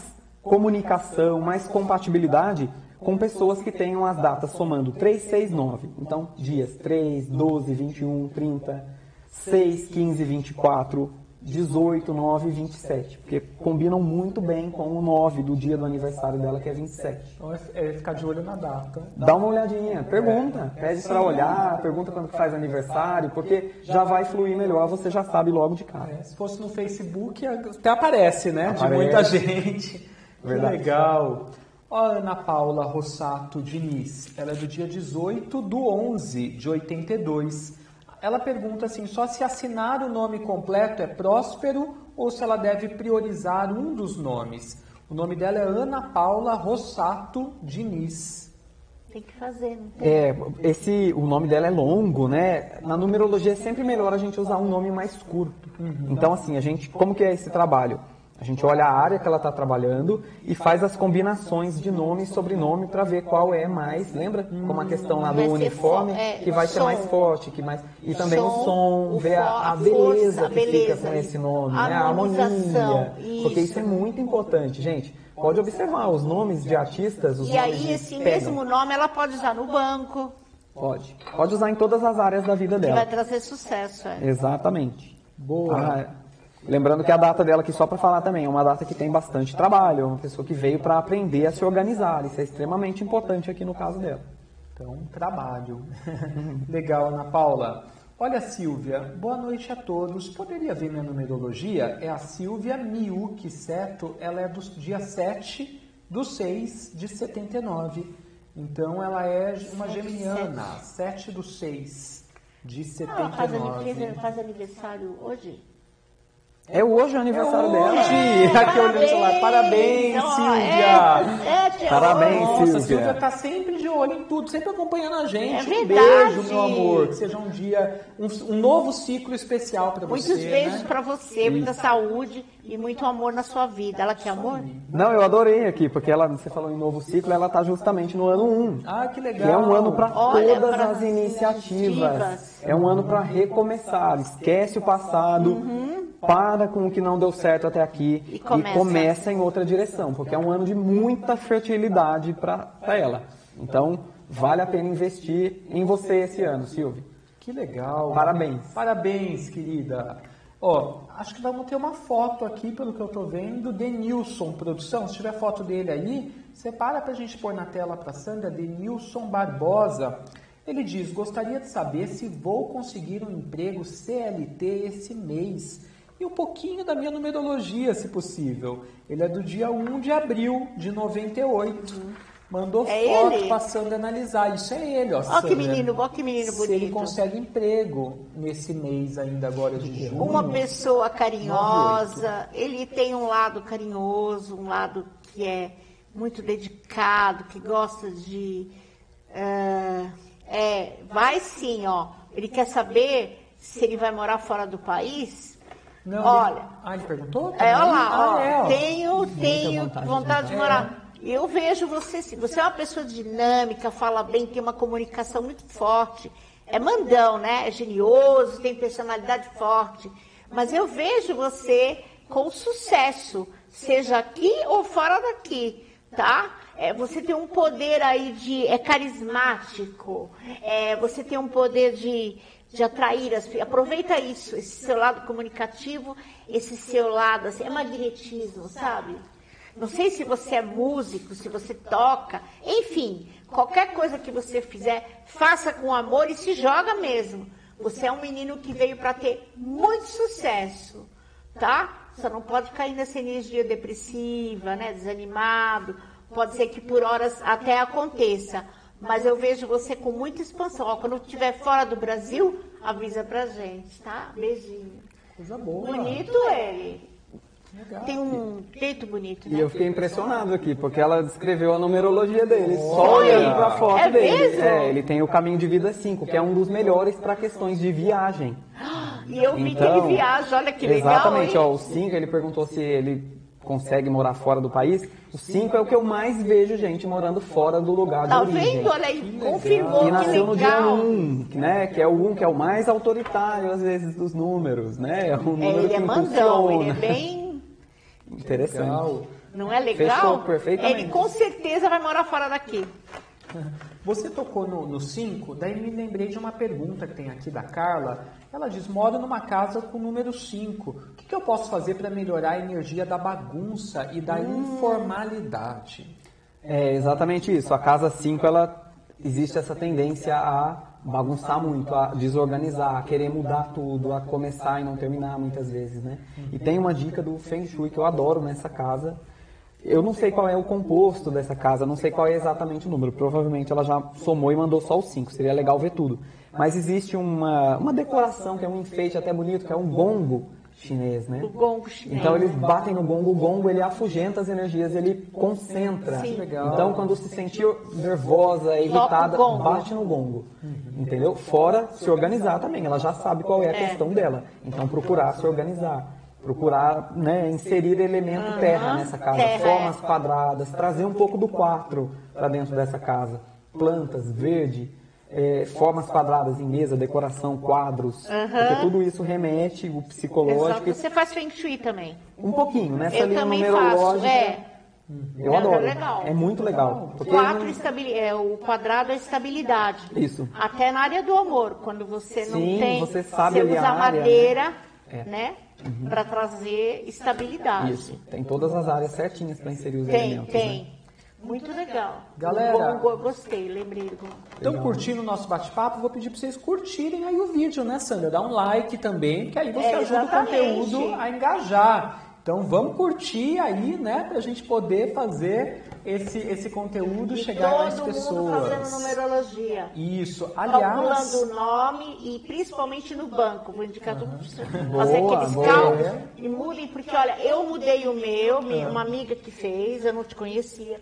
comunicação, mais compatibilidade com pessoas que tenham as datas somando 3, 6, 9. Então, dias 3, 12, 21, 30, 6, 15, 24, 18, 9 e 27. Porque combinam muito bem com o 9 do dia do aniversário dela, que é 27. Então é, é ficar de olho na data. Dá uma olhadinha, pergunta, pede para olhar, pergunta quando faz aniversário, porque já vai fluir melhor, você já sabe logo de cara. É, se fosse no Facebook, até aparece, né? De muita gente. Verdade. Que legal. A Ana Paula Rossato Diniz, ela é do dia 18 do 11 de 82. Ela pergunta assim, só se assinar o nome completo é próspero ou se ela deve priorizar um dos nomes. O nome dela é Ana Paula Rossato Diniz. Tem que fazer, não tem? É, esse, o nome dela é longo, né? Na numerologia é sempre melhor a gente usar um nome mais curto. Então, assim, a gente, como que é esse trabalho? A gente olha a área que ela está trabalhando e faz as combinações de nome e sobrenome para ver qual é mais. Lembra? Como a questão lá do ser uniforme, fo- é, que vai ser som. mais forte, que mais. E também o Som, som, o ver a, a beleza força, que a fica beleza. com esse nome, A né? A harmonia. harmonização, Porque isso. isso é muito importante, gente. Pode observar os nomes de artistas, os E aí, esse pegam. mesmo nome ela pode usar no banco, Pode. Pode usar em todas as áreas da vida que dela. vai trazer sucesso. É. Exatamente. Boa. Ah, lembrando que a data dela aqui, só para falar também, é uma data que tem bastante trabalho, é uma pessoa que veio para aprender a se organizar. Isso é extremamente importante aqui no caso dela. Então, trabalho. Legal, Ana Paula. Olha, Silvia, boa noite a todos. Poderia ver minha numerologia? É a Silvia Miuki Seto, ela é do dia 7 do 6 de 79. Então, ela é uma geminiana, 7 do 6 de Ela faz, 79. aniversário, faz aniversário hoje? É hoje o aniversário dela. Hoje! Aqui olhando o celular. Parabéns, Silvia! É, é, tia, Parabéns, Nossa, a Silvia. Silvia tá sempre de olho em tudo, sempre acompanhando a gente. É um beijo, meu amor. Que seja um dia, um, um novo ciclo especial para você. Muitos beijos né? pra você, muita saúde e muito amor na sua vida. Ela quer amor? Não, eu adorei aqui, porque ela, você falou em novo ciclo, ela está justamente no ano 1. Ah, que Que legal. é um ano para todas pra as iniciativas. iniciativas. É um ano para recomeçar. Esquece o passado, para com o que não deu certo até aqui E começa. começa em outra direção, porque é um ano de muita fertilidade para ela. Então, vale a pena investir em você esse ano, Silvio. Que legal. Parabéns. Parabéns, querida. Ó, acho que vamos ter uma foto aqui, pelo que eu tô vendo, Denilson Produção. Se tiver foto dele aí, separa pra gente pôr na tela pra Sandra, Denilson Barbosa. Ele diz, gostaria de saber se vou conseguir um emprego CLT esse mês. E um pouquinho da minha numerologia, se possível. Ele é do dia 1 de abril de 98. Mandou É foto ele? passando a analisar. Isso é ele, ó. Ó que menino, ó que menino se ele bonito. consegue emprego nesse mês ainda agora de junho. Uma pessoa carinhosa, ele tem um lado carinhoso, um lado que é muito dedicado, que gosta de. eh, é, vai sim, ó. Ele quer saber se ele vai morar fora do país. Não, Olha. ele- Ah, ele perguntou? É, olha lá, Ah, ó, é, ó. tenho, tenho vontade vontade, de de morar. Eu vejo você, você é uma pessoa dinâmica, fala bem, tem uma comunicação muito forte. É mandão, né? É genioso, tem personalidade forte. Mas eu vejo você com sucesso, seja aqui ou fora daqui, tá? É, você tem um poder aí de. é carismático, é, você tem um poder de, de atrair as pessoas. Aproveita isso, esse seu lado comunicativo, esse seu lado, assim, é magnetismo, sabe? Não sei se você é músico, se você toca, enfim, qualquer coisa que você fizer, faça com amor e se joga mesmo. Você é um menino que veio para ter muito sucesso, tá? Você não pode cair nessa energia depressiva, né? Desanimado. Pode ser que por horas até aconteça. Mas eu vejo você com muita expansão. Ó, quando estiver fora do Brasil, avisa pra gente, tá? Beijinho. Coisa boa. Bonito ele. Legal. Tem um jeito bonito, E né? eu fiquei impressionado aqui, porque ela descreveu a numerologia dele, só Olha! olhando pra foto É dele. mesmo? É, ele tem o caminho de vida 5, que é um dos melhores para questões de viagem. E eu vi Então, que ele viaja, olha que legal. Exatamente, hein? ó, o 5, ele perguntou se ele consegue morar fora do país. O 5 é o que eu mais vejo gente morando fora do lugar Tá de origem. vendo? Olha aí, confirmou E que nasceu no dia legal. 1, né? Que é o 1 que é o mais autoritário, às vezes, dos números, né? É um É, número ele que é mandão, ele é bem. Interessante. Legal. Não é legal? Ele com certeza vai morar fora daqui. Você tocou no 5, daí me lembrei de uma pergunta que tem aqui da Carla. Ela diz: moro numa casa com o número 5. O que, que eu posso fazer para melhorar a energia da bagunça e da Hum. informalidade? É exatamente isso. A casa 5, ela existe essa tendência a bagunçar muito, a desorganizar, a querer mudar tudo, a começar e não terminar muitas vezes, né? E tem uma dica do Feng Shui que eu adoro nessa casa. Eu não sei qual é o composto dessa casa, não sei qual é exatamente o número. Provavelmente ela já somou e mandou só os 5. Seria legal ver tudo. Mas existe uma, uma decoração que é um enfeite até bonito, que é um gongo chinês, né? O gongo chinês. Então eles batem no gongo, o gongo ele afugenta as energias, ele concentra. Sim. Legal. Então quando se sentir nervosa, irritada, bate no gongo. Entendeu? Fora se organizar também, ela já sabe qual é a questão dela. Então procurar se organizar. Procurar né, inserir elemento terra nessa casa, terra, formas é. quadradas, trazer um pouco do 4 para dentro dessa casa. Plantas, verde, eh, formas quadradas em mesa, decoração, quadros. Porque tudo isso remete o psicológico. Exato. Você faz Feng Shui também. Um pouquinho, nessa Eu linha também faço. É. Eu É adoro. legal. É muito legal. Porque Quatro não- estabili- é, o quadrado é estabilidade. Isso. Até na área do amor, quando você não Sim, tem. você sabe você usa área, madeira, É. né? Para trazer estabilidade. Isso. Tem todas as áreas certinhas para inserir os Tem, elementos. tem. Né? Muito legal. Galera. Gostei, lembrei. Estão curtindo o nosso bate-papo? Vou pedir para vocês curtirem aí o vídeo, né, Sandra? Dá um like também, que aí você É, ajuda o conteúdo a engajar. Então vamos curtir aí, né, para a gente poder fazer esse, esse conteúdo E chegar mais todo mundo pessoas. fazendo numerologia. Isso, aliás, Calculando o nome e principalmente no banco. Vou indicar tudo para você. Boa, Fazer aqueles boa. cálculos e mudem, porque olha, eu mudei o meu, uma amiga que fez, eu não te conhecia.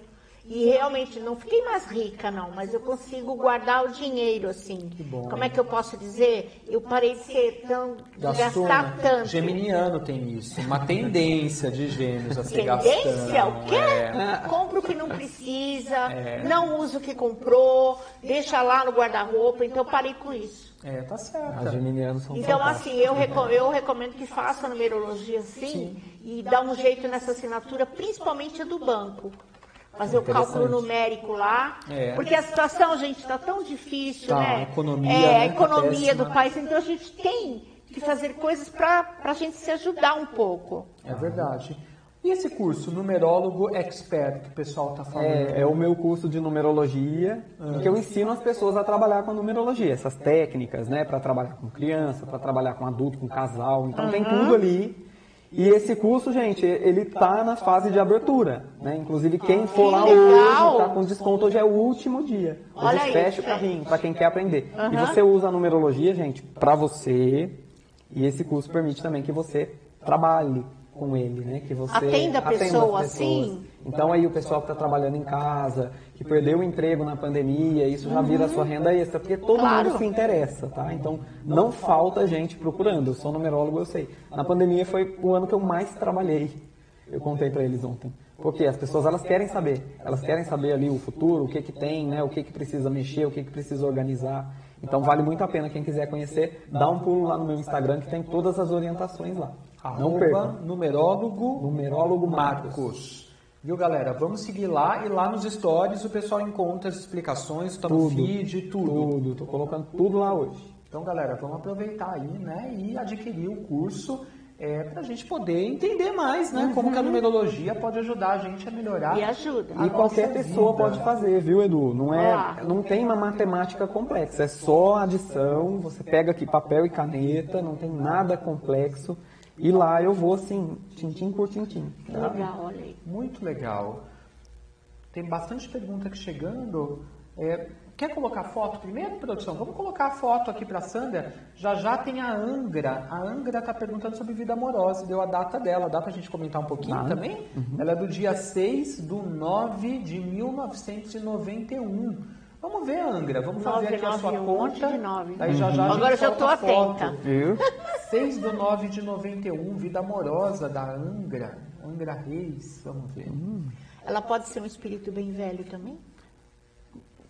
E realmente não fiquei mais rica, não, mas eu consigo guardar o dinheiro, assim. bom. Como é que eu posso dizer? Eu parei de ser tão. gastou, gastar né? tanto. Geminiano tem isso, uma tendência de gêmeos a ser Tendência? gastando. O quê? é. Compra o que não precisa, não usa o que comprou, deixa lá no guarda-roupa, então eu parei com isso. É, tá certo. geminianos são Então, assim, eu, reco- eu recomendo que faça a numerologia assim e dá um jeito nessa assinatura, principalmente a do banco. Fazer o cálculo numérico lá. É. Porque a situação, gente, está tão difícil, Tá, né? a economia, É, né, a economia péssima. do país. Então, a gente tem que fazer coisas para a gente se ajudar um pouco. É verdade. E esse curso, Numerólogo Expert, que o pessoal tá falando? É, é o meu curso de numerologia, em que eu ensino as pessoas a trabalhar com a numerologia, essas técnicas, né, para trabalhar com criança, para trabalhar com adulto, com casal, então tem tudo ali. E esse curso, gente, ele tá na fase de abertura, né? Inclusive quem for lá hoje tá com desconto, hoje é o último dia. Hoje Olha fecha o Fred. carrinho para quem quer aprender. E Aham. você usa a numerologia, gente, para você. E esse curso permite também que você trabalhe com ele, né? Que você Atenda a pessoa, assim. Então aí o pessoal que está trabalhando em casa, que perdeu o emprego na pandemia, isso já vira sua renda extra, porque todo Claro. mundo se interessa, tá? Então não falta gente procurando. Eu sou numerólogo, eu sei. Na pandemia foi o ano que eu mais trabalhei. Eu contei para eles ontem. Porque as pessoas elas querem saber, elas querem saber ali o futuro, o que que tem, né? O que que precisa mexer, o que que precisa organizar. Então vale muito a pena quem quiser conhecer, dá um pulo lá no meu Instagram que tem todas as orientações lá. Não Arroba perca. Numerólogo Numerólogo Marcos. Marcos. Viu, galera? Vamos seguir lá e lá nos stories o pessoal encontra as explicações, está no Tudo. feed, tudo. Tudo, tô colocando tudo lá hoje. Então, galera, vamos aproveitar aí, né, e adquirir o curso é, para a gente poder entender mais, né, como que a numerologia pode ajudar a gente a melhorar. E ajuda. a E qualquer pessoa vida. pode fazer, viu, Edu? Não é, Ah. não tem uma matemática complexa, é só adição. Você pega aqui papel e caneta, não tem nada complexo. E lá eu vou assim, tintim por tintim. Que tá? legal, olha aí. Muito legal. Tem bastante pergunta aqui chegando. É, quer colocar foto primeiro, produção? Vamos colocar a foto aqui para Sandra. Já já tem a Angra. A Angra está perguntando sobre vida amorosa. Deu a data dela. Dá para a gente comentar um pouquinho também? Ela é do dia 6 do 9 de 1991. Vamos ver, Angra. Vamos fazer aqui a sua conta. de nove. Daí já já a gente Agora eu já foto. atenta. Viu? 6 do 9 de 91, Vida Amorosa, da Angra. Angra Reis, vamos ver. Ela pode ser um espírito bem velho também?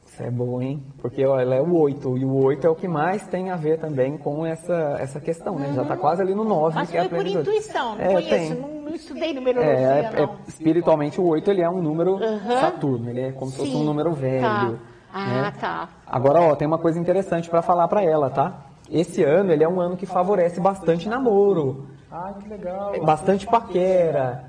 Isso é bom, hein? Porque ó, ela é o 8, e o 8 é o que mais tem a ver também com essa, essa questão, né? Já está quase ali no 9, Mas que é a foi por intuição, não É, conheço, tem. não, não estudei É, numerologia, é- é- não. espiritualmente o 8 ele é um número Aham. Saturno, ele é como se fosse Sim, um número velho. Tá. Ah, né? tá. Agora, ó, tem uma coisa interessante para falar para ela, tá? Esse ano ele é um ano que favorece bastante namoro, Ai, que legal. bastante paquera.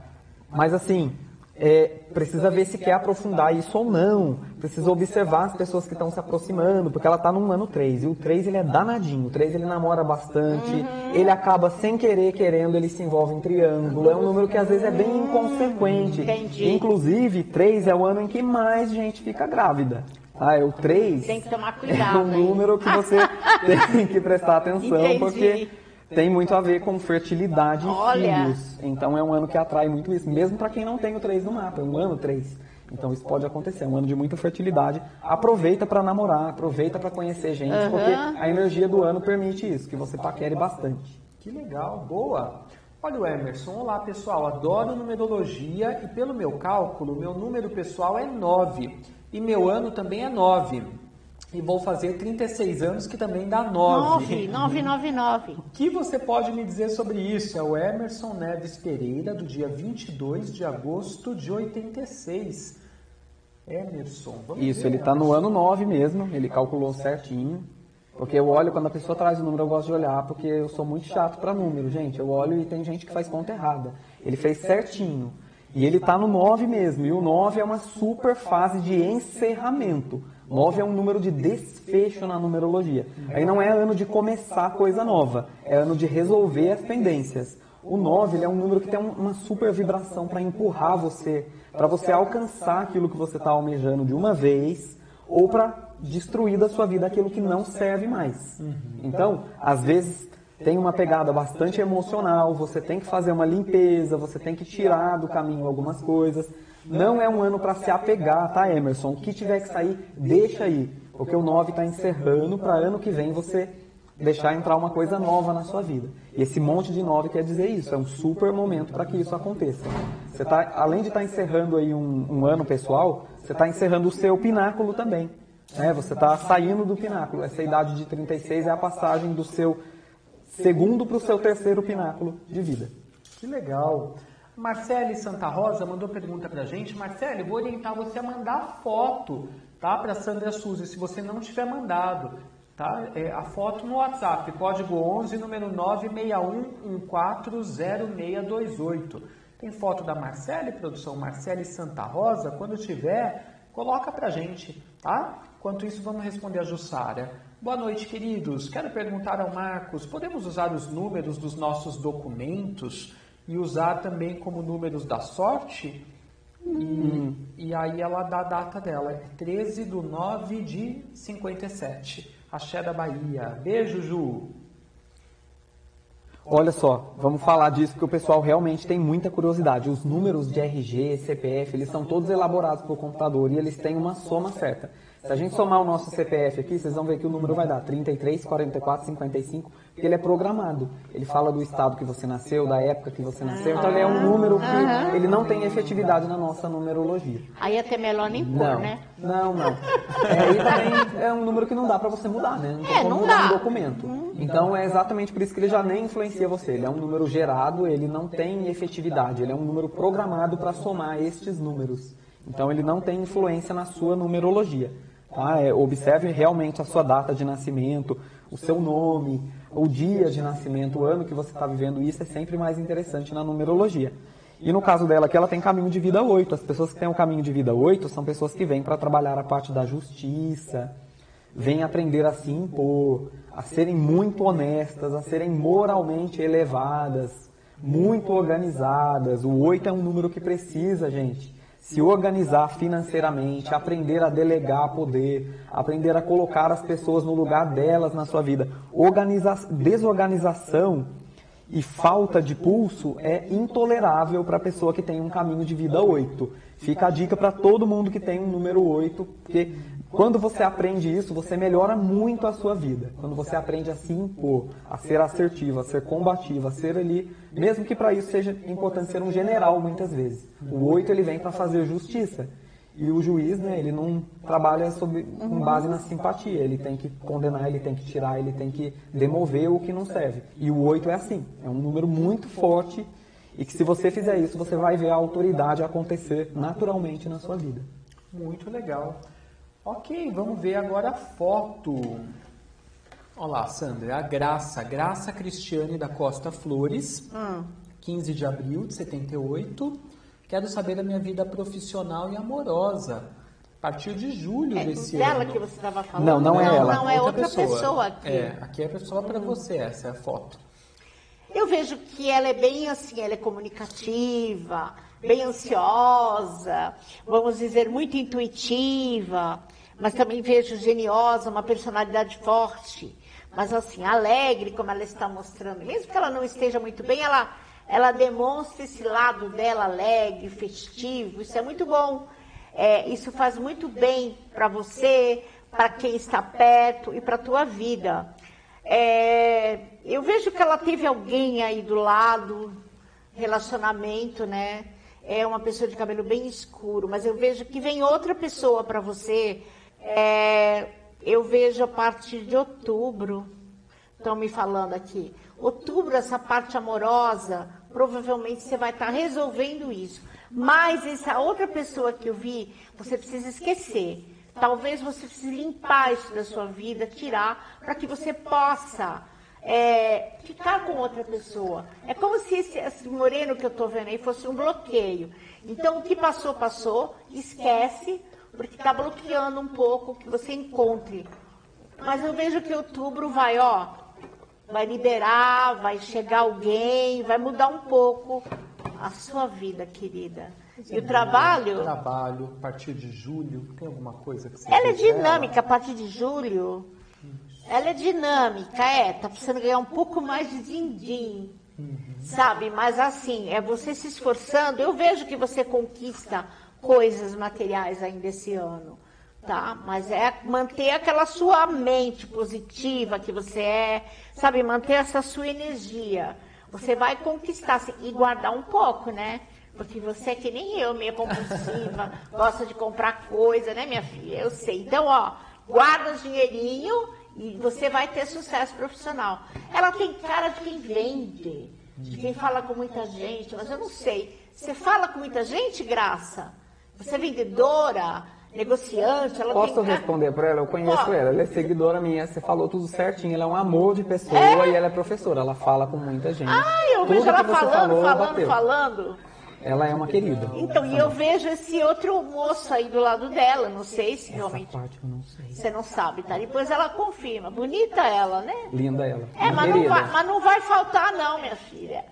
Mas assim, é, precisa ver se quer aprofundar isso ou não. Precisa observar as pessoas que estão se aproximando, porque ela tá num ano 3. E o 3 ele é danadinho. O 3 ele namora bastante. Uhum. Ele acaba sem querer, querendo, ele se envolve em triângulo. É um número que às vezes é bem inconsequente. Entendi. Inclusive, 3 é o ano em que mais gente fica grávida. Ah, é o 3 Tem que tomar é cuidado. um hein? número que você tem que prestar atenção, Entendi. porque tem muito a ver com fertilidade e Olha. filhos. Então é um ano que atrai muito isso, mesmo para quem não tem o 3 no mapa, é um ano 3. Então isso pode acontecer, é um ano de muita fertilidade. Aproveita para namorar, aproveita para conhecer gente, Aham. porque a energia do ano permite isso, que você paquere bastante. Que legal, boa. Olha o Emerson, olá pessoal, adoro numerologia e pelo meu cálculo, meu número pessoal é 9 e meu ano também é 9. E vou fazer 36 anos, que também dá 9. 9, 999. O que você pode me dizer sobre isso? É o Emerson Neves Pereira, do dia 22 de agosto de 86. Emerson, vamos Isso, ver. ele está no ano 9 mesmo, ele calculou certinho. Porque eu olho, quando a pessoa traz o número, eu gosto de olhar, porque eu sou muito chato para número, gente. Eu olho e tem gente que faz conta errada. Ele fez certinho. E ele está no 9 mesmo. E o 9 é uma super fase de encerramento. 9 é um número de desfecho na numerologia. Aí não é ano de começar coisa nova, é ano de resolver as pendências. O 9 ele é um número que tem um- uma super vibração para empurrar você, para você alcançar aquilo que você está almejando de uma vez, ou para destruir da sua vida aquilo que não serve mais. Então, às vezes tem uma pegada bastante emocional, você tem que fazer uma limpeza, você tem que tirar do caminho algumas coisas. Não é um ano para se apegar, tá, Emerson? O que tiver que sair, deixa aí, porque o 9 está encerrando para ano que vem você deixar entrar uma coisa nova na sua vida. E esse monte de 9 quer dizer isso, é um super momento para que isso aconteça. Você tá, além de estar encerrando aí um, um ano pessoal, você está encerrando o seu pináculo também. Né? Você está saindo do pináculo. Essa idade de 36 é a passagem do seu segundo para o seu terceiro pináculo de vida. Que legal. Marcele Santa Rosa mandou pergunta pra gente. Marcele, vou orientar você a mandar foto, tá? Pra Sandra Suzy, se você não tiver mandado, tá? É, a foto no WhatsApp, código 11, número 961140628. Tem foto da Marcele, produção Marcele Santa Rosa? Quando tiver, coloca pra gente, tá? Enquanto isso, vamos responder a Jussara. Boa noite, queridos. Quero perguntar ao Marcos: podemos usar os números dos nossos documentos e usar também como números da sorte? E, e aí ela dá a data dela, é 13 do 9 de 57. Axé da Bahia. Beijo, Ju. Olha só, vamos falar disso porque o pessoal realmente tem muita curiosidade. Os números de RG, CPF, eles são todos elaborados por computador e eles têm uma soma certa. Se a gente somar o nosso CPF aqui, vocês vão ver que o número vai dar 33, 44, 55, porque ele é programado. Ele fala do estado que você nasceu, da época que você nasceu, então ele é um número que ele não tem efetividade na nossa numerologia. Aí até melhor nem pôr, Não, né? não, não. É, também é um número que não dá pra você mudar, né? Não tem É, como não mudar dá. no documento. Então é exatamente por isso que ele já nem influencia você. Ele é um número gerado, ele não tem efetividade. Ele é um número programado para somar estes números. Então ele não tem influência na sua numerologia. Tá? É, observe realmente a sua data de nascimento, o seu nome, o dia de nascimento, o ano que você está vivendo. Isso é sempre mais interessante na numerologia. E no caso dela, que ela tem caminho de vida 8. As pessoas que têm o caminho de vida 8 são pessoas que vêm para trabalhar a parte da justiça, vêm aprender a se impor, a serem muito honestas, a serem moralmente elevadas, muito organizadas. O 8 é um número que precisa, gente, se organizar financeiramente, aprender a delegar poder, aprender a colocar as pessoas no lugar delas na sua vida. Organiza desorganização e falta de pulso é intolerável para a pessoa que tem um caminho de vida 8. Fica a dica para todo mundo que tem um número 8, porque Quando você aprende isso, você melhora muito a sua vida. Quando você aprende a se impor, a ser assertivo, a ser combativo, a ser ali, mesmo que para isso seja importante ser um general muitas vezes. O oito ele vem para fazer justiça. E o juiz, né, ele não trabalha sobre, com base na simpatia. Ele tem que condenar, ele tem que tirar, ele tem que demover o que não serve. E o oito é assim. É um número muito forte e que se você fizer isso, você vai ver a autoridade acontecer naturalmente na sua vida. Muito legal. Ok, vamos ver agora a foto. Olá, Sandra. A Graça, Graça Cristiane da Costa Flores, Hum. 15 de abril de 78. Quero saber da minha vida profissional e amorosa. A partir de julho É desse dela ano. que você estava falando? Não, não é ela. Não, é outra pessoa, aqui. É, aqui é só para você, essa é a foto. Eu vejo que ela é bem assim, ela é comunicativa, bem ansiosa, vamos dizer, muito intuitiva, mas também vejo geniosa, uma personalidade forte, mas assim, alegre, como ela está mostrando. Mesmo que ela não esteja muito bem, ela, ela demonstra esse lado dela alegre, festivo, isso é muito bom. É, isso faz muito bem para você, para quem está perto e para a tua vida. É, eu vejo que ela teve alguém aí do lado, relacionamento, né? É uma pessoa de cabelo bem escuro, mas eu vejo que vem outra pessoa para você. É, eu vejo a partir de outubro, estão me falando aqui. Outubro, essa parte amorosa, provavelmente você vai estar resolvendo isso. Mas essa outra pessoa que eu vi, você precisa esquecer. Talvez você precise limpar isso da sua vida, tirar, para que você possa é, ficar com outra pessoa. É como se esse, esse moreno que eu estou vendo aí fosse um bloqueio. Então, o que passou, passou, esquece, porque está bloqueando um pouco que você encontre. Mas eu vejo que outubro vai, ó, vai liberar, vai chegar alguém, vai mudar um pouco a sua vida, querida. E o trabalho, Trabalho, a partir de julho, tem alguma coisa que você ela é dinâmica a partir de julho. Ela é dinâmica, é, tá precisando ganhar um pouco mais de din-din, sabe? Mas assim, é você se esforçando. Eu vejo que você conquista coisas materiais ainda esse ano, tá? Mas é manter aquela sua mente positiva que você é, sabe? Manter essa sua energia. Você vai conquistar assim, e guardar um pouco, né? Porque você é que nem eu, meio compulsiva, gosta de comprar coisa, né, minha filha? Eu sei. Então, ó, guarda o dinheirinho e você vai ter sucesso profissional. Ela tem cara de quem vende, de quem fala com muita gente, mas eu não sei. Você fala com muita gente, Graça? Você é vendedora, negociante? Ela Posso tem responder para ela? Eu conheço Pode. ela, ela é seguidora minha, você falou tudo certinho, ela é um amor de pessoa e ela é professora, ela fala com muita gente. Ah, eu Tudo vejo ela falando, falou, falando, bateu. falando. Ela é uma querida. Então, e eu vejo esse outro moço aí do lado dela, não sei se Essa realmente parte eu não sei. você não sabe, tá? Depois ela confirma. Bonita ela, né? Linda ela. É, mas não, vai, mas não vai faltar não, minha filha.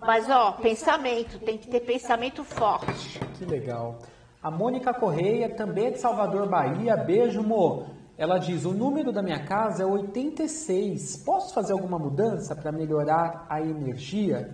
Mas, ó, pensamento, tem que ter pensamento forte. Que legal. A Mônica Correia, também é de Salvador, Bahia. Beijo, Mo. Ela diz: o número da minha casa é 86. Posso fazer alguma mudança para melhorar a energia?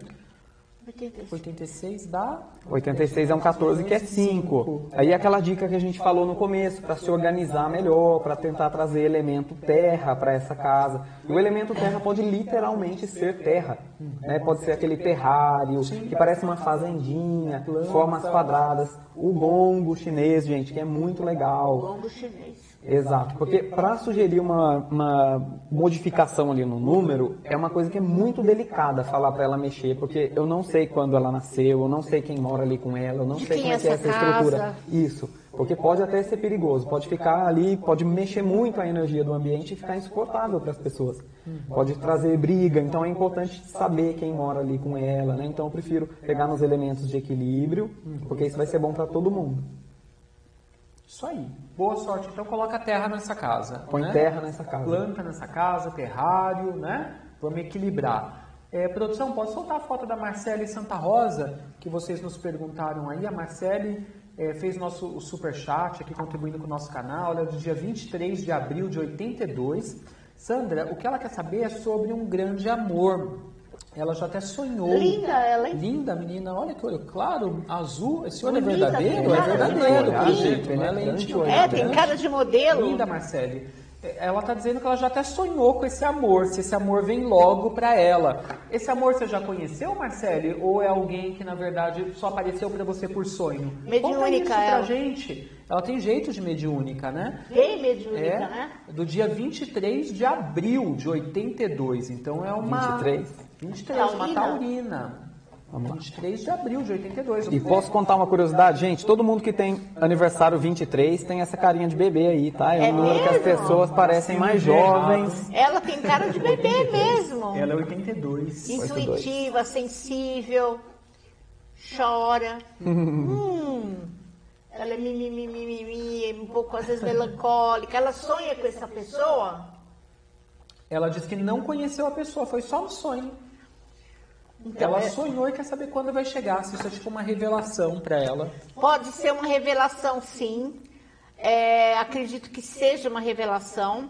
86 dá 86 é um 14 que é 5. Aí é aquela dica que a gente falou no começo, para se organizar melhor, para tentar trazer elemento terra para essa casa. E o elemento terra pode literalmente ser terra. Né? Pode ser aquele terrário, que parece uma fazendinha, formas quadradas. O gongo chinês, gente, que é muito legal. Longo chinês. Exato, porque para sugerir uma, uma modificação ali no número, é uma coisa que é muito delicada falar para ela mexer, porque eu não sei quando ela nasceu, eu não sei quem mora ali com ela, eu não De sei como é é que é essa estrutura. Isso, porque pode até ser perigoso, pode ficar ali, pode mexer muito a energia do ambiente e ficar insuportável para as pessoas. Pode trazer briga, então é importante saber quem mora ali com ela, né? Então eu prefiro pegar nos elementos de equilíbrio, porque isso vai ser bom para todo mundo. Isso aí. Boa sorte. Então coloca terra nessa casa. Põe né? terra nessa casa. Planta nessa casa, terrário, né? Vamos equilibrar. É, produção, pode soltar a foto da Marcele Santa Rosa, que vocês nos perguntaram aí. A Marcele é, fez nosso o super chat aqui contribuindo com o nosso canal. Ela é do dia 23 de abril de 82. Sandra, o que ela quer saber é sobre um grande amor. Ela já até sonhou. Linda ela, hein? Linda, menina. Olha que olho claro, azul. Esse olho é verdadeiro? É verdadeiro, gente, jeito. Não é lente. É, tem cara de modelo. Linda, Marcele. Ela está dizendo que ela já até sonhou com esse amor, se esse amor vem logo para ela. Esse amor você já conheceu, Marcele? Ou é alguém que, na verdade, só apareceu para você por sonho? Mediúnica, Conta isso pra ela. gente. Ela tem jeito de mediúnica, né? Bem mediúnica, É, né? do dia 23 de abril de 82. Então é uma... 23? 23, uma Taurina. taurina. 23 de abril de 82. E posso contar uma curiosidade, gente? Todo mundo que tem aniversário 23 tem essa carinha de bebê aí, tá? É, É um número que as pessoas parecem mais jovens. Ela tem cara de bebê mesmo. Ela é 82. Intuitiva, sensível, chora. hum, ela é mimimi, mimimi, um pouco às vezes melancólica. Ela sonha com essa pessoa. Ela disse que não conheceu a pessoa, foi só no sonho. Então, ela é- sonhou e quer saber quando vai chegar, se isso é tipo uma revelação para ela. Pode ser uma revelação, sim. É, acredito que seja uma revelação,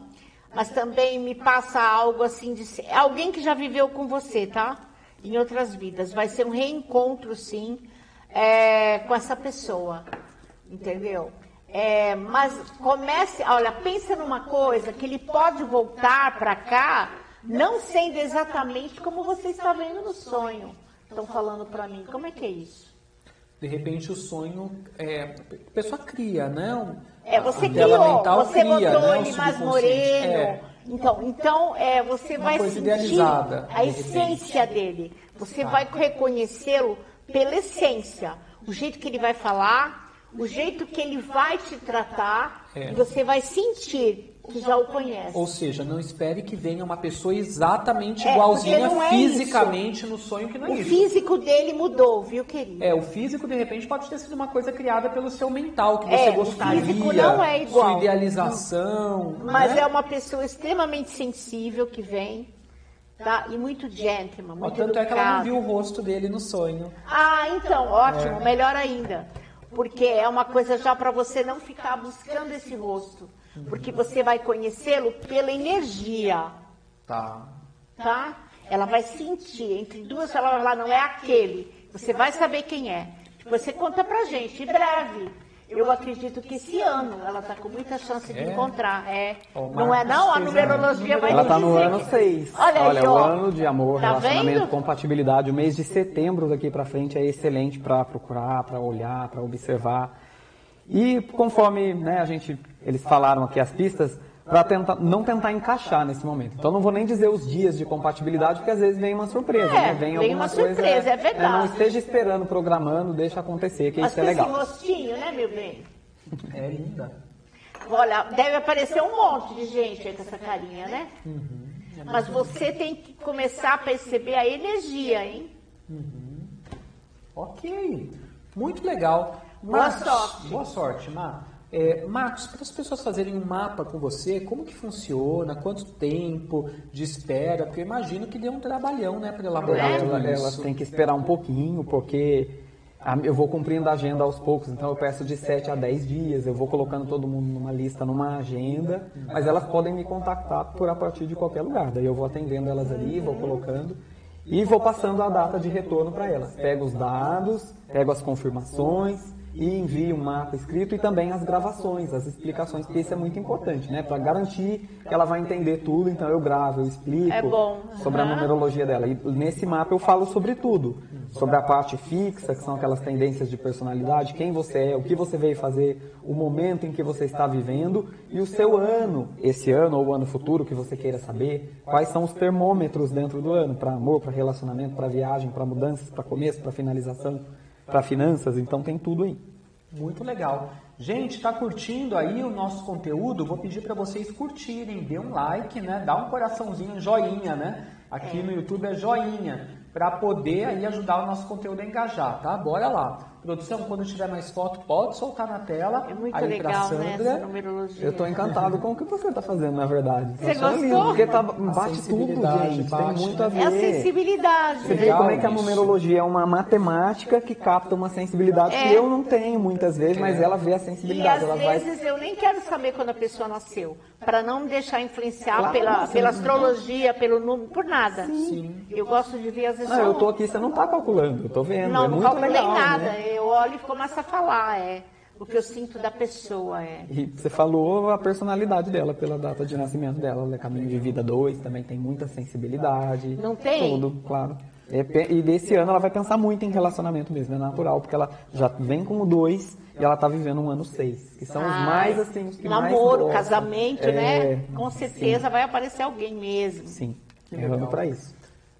mas também me passa algo assim de ser- alguém que já viveu com você, tá? Em outras vidas. Vai ser um reencontro, sim, é, com essa pessoa, entendeu? É, mas comece, olha, pensa numa coisa que ele pode voltar para cá, não sendo exatamente como você está vendo no sonho. Estão falando para mim. Como é que é isso? De repente o sonho, é, a pessoa cria, né? É, você criou, mental você cria, botou né? Ele mais subconsciente. moreno. É. Então, então é, você Uma vai sentir idealizada, a de essência dele. Você Tá. vai reconhecê-lo pela essência. O jeito que ele vai falar, o jeito que ele vai te tratar, É. você vai sentir que já o conhece. Ou seja, não espere que venha uma pessoa exatamente É, igualzinha é fisicamente no sonho, que não é O isso. físico dele mudou, viu, querido? É, o físico de repente pode ter sido uma coisa criada pelo seu mental, que É, você o gostaria, físico não é igual. sua idealização. Mas né? é uma pessoa extremamente sensível que vem, tá? E muito gentleman, muito Tanto é que ela não educado. viu o rosto dele no sonho. Ah, então, ótimo, É. melhor ainda. Porque é uma coisa já para você não ficar buscando esse rosto. Porque você vai conhecê-lo pela energia, Tá. tá? Ela vai sentir, entre duas ela vai falar, não é aquele. Você vai saber quem é. Você conta pra gente, em breve. Eu acredito que esse ano ela está com muita chance de É? encontrar. É. Ó, o não é não? A a numerologia vai Ela tá no ano que- 6. Olha, aí, o ó. ano de amor, Tá relacionamento, vendo? compatibilidade. O mês de setembro daqui pra frente é excelente para procurar, para olhar, para observar. E conforme né, a gente, eles falaram aqui as pistas, para tentar, não tentar encaixar nesse momento. Então não vou nem dizer os dias de compatibilidade, porque às vezes vem uma surpresa, É, né? vem alguma uma coisa, surpresa, é verdade. não esteja esperando, programando, deixa acontecer, que Mas isso é com esse legal. rostinho, né, meu bem? É linda. Olha, deve aparecer um monte de gente aí com essa carinha, né? Mas você tem que começar a perceber a energia, hein? Ok. Muito legal. Boa Marcos, sorte. Boa sorte, Mar. É, Marcos, para as pessoas fazerem um mapa com você, como que funciona? Quanto tempo de espera? Porque eu imagino que deu um trabalhão, né, para elaborar É. tudo Ela- elas isso. têm que esperar um pouquinho, porque eu vou cumprindo a agenda aos poucos, então eu peço de 7 a 10 dias, eu vou colocando todo mundo numa lista, numa agenda, mas elas podem me contactar por a partir de qualquer lugar. Daí eu vou atendendo elas ali, vou colocando e vou passando a data de retorno para elas. Pego os dados, pego as confirmações e envio um mapa escrito e também as gravações, as explicações, porque isso é muito importante, né? Para garantir que ela vai entender tudo, então eu gravo, eu explico É sobre a numerologia dela. E nesse mapa eu falo sobre tudo. Sobre a parte fixa, que são aquelas tendências de personalidade, quem você é, o que você veio fazer, o momento em que você está vivendo e o seu ano, esse ano ou o ano futuro que você queira saber, quais são os termômetros dentro do ano, para amor, para relacionamento, para viagem, para mudanças, para começo, para finalização, para finanças, então tem tudo aí. Muito legal. Gente, está curtindo aí o nosso conteúdo? Vou pedir para vocês curtirem, dê um like, né? Dá um coraçãozinho, joinha, né? Aqui no YouTube é joinha, para poder aí ajudar o nosso conteúdo a engajar, tá? Bora lá. Produção, quando tiver mais foto, pode soltar na tela. É muito aí legal, né, Sandra. essa numerologia. Eu estou encantado com o que você está fazendo, na verdade. Você gostou? Porque tá, bate tudo, gente. bate, tem muito a né? ver. É a sensibilidade, Você né? vê como é que a numerologia é uma matemática que capta uma sensibilidade É. que eu não tenho muitas vezes, mas ela vê a E sensibilidade. às ela vai vezes eu nem quero saber quando a pessoa nasceu, para não me deixar influenciar Claro, pela, sim. pela astrologia, pelo número, por nada. Eu gosto de ver às vezes Não, eu tô aqui, você não tá calculando, eu tô vendo. Não, é não muito calculei legal, nada. né? Eu olho e começo a falar, é o que eu sinto da pessoa, é. E você falou a personalidade dela pela data de nascimento dela, ela é caminho de vida 2, também tem muita sensibilidade. Não tem? Tudo, claro. É pe- E desse ano ela vai pensar muito em relacionamento mesmo, é natural, porque ela já vem com o 2 e ela tá vivendo um ano 6, que são os Ah, mais assim, os que mais Namoro, gostam. casamento, É, né? Com certeza vai aparecer alguém mesmo. Sim, errando pra isso.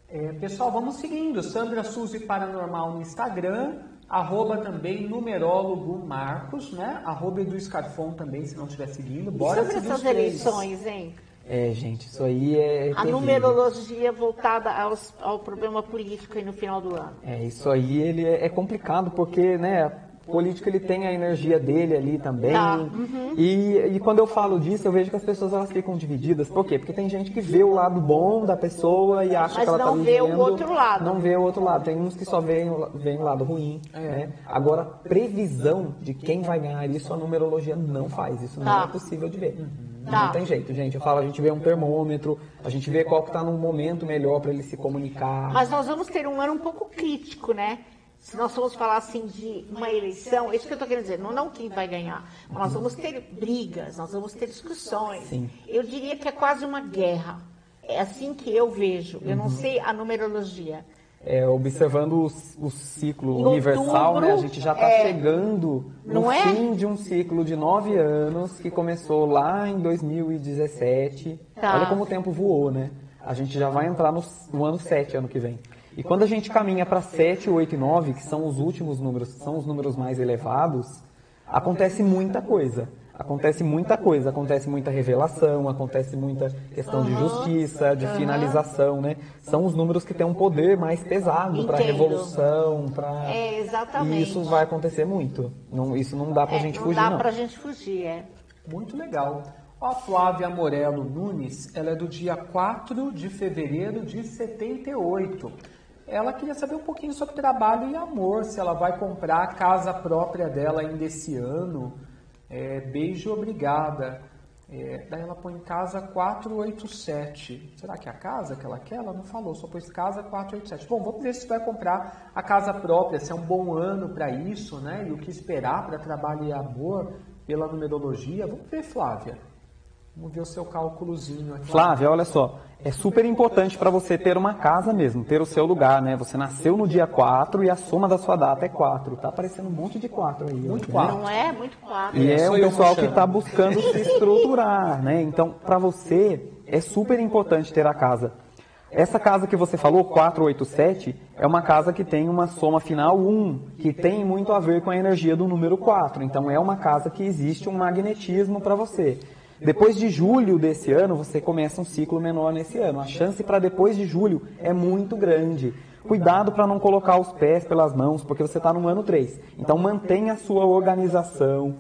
É, pessoal, vamos seguindo. Sandra Suzy Paranormal no Instagram. Arroba também numerólogo Marcos, né? Arroba Edu Scarfon também, se não estiver seguindo. E Bora sobre seguir os essas eleições, hein? É, gente, isso aí é A terrível. numerologia voltada aos- ao problema político aí no final do ano. É, isso aí ele é é complicado porque, né, político ele tem a energia dele ali também. Tá, uhum. E, e quando eu falo disso, eu vejo que as pessoas elas ficam divididas. Por quê? Porque tem gente que vê o lado bom da pessoa e acha Mas que ela não tá vê o outro lado. Não vê o outro lado. Tem uns que só veem, veem o lado ruim. É. Né? Agora, previsão de quem vai ganhar isso, a numerologia não faz. Isso não Tá. é possível de ver. Tá. Não tem jeito, gente. Eu falo, a gente vê um termômetro, a gente vê qual que está num momento melhor para ele se comunicar. Mas nós vamos ter um ano um pouco crítico, né? Se nós formos falar assim de uma eleição, é isso que eu estou querendo dizer, não, não quem vai ganhar. Nós vamos ter brigas, nós vamos ter discussões. Sim. Eu diria que é quase uma guerra. É assim que eu vejo. Eu Uhum. não sei a numerologia. É, observando o, o ciclo universal, né, a outubro, gente já está é, chegando no é? fim de um ciclo de nove anos que começou lá em 2017. Tá. Olha como o tempo voou, né? A gente já vai entrar no, no ano 7 ano que vem. E quando a gente caminha para 7, 8 e 9, que são os últimos números, são os números mais elevados, acontece muita coisa. Acontece muita coisa, acontece muita revelação, acontece muita questão de justiça, de finalização, né? São os números que têm um poder mais pesado para revolução, para É, exatamente. e isso vai acontecer muito. Não, isso não dá pra É, gente não fugir, dá não. pra gente fugir, é. Muito legal. A Flávia Morello Nunes, ela é do dia 4 de fevereiro de 78. Ela queria saber um pouquinho sobre trabalho e amor, se ela vai comprar a casa própria dela ainda esse ano. É, beijo, obrigada. É, daí ela põe casa 487. Será que é a casa que ela quer? Ela não falou, só pôs casa 487. Bom, vamos ver se vai comprar a casa própria, se é um bom ano para isso, né? E o que esperar para trabalho e amor pela numerologia. Vamos ver, Flávia. Vamos ver o seu cálculozinho aqui. Flávia, olha só, é super importante para você ter uma casa mesmo, ter o seu lugar, né? Você nasceu no dia 4 e a soma da sua data é 4. Tá aparecendo um monte de 4 aí. Muito né? quatro. Não é? Muito claro. E é sou o pessoal que está buscando se estruturar, né? Então, para você, é super importante ter a casa. Essa casa que você falou, 487, é uma casa que tem uma soma final 1, que tem muito a ver com a energia do número 4. Então, é uma casa que existe um magnetismo para você. Depois de julho desse ano, você começa um ciclo menor nesse ano. A chance para depois de julho é muito grande. Cuidado para não colocar os pés pelas mãos, porque você está no ano 3. Então, mantenha a sua organização,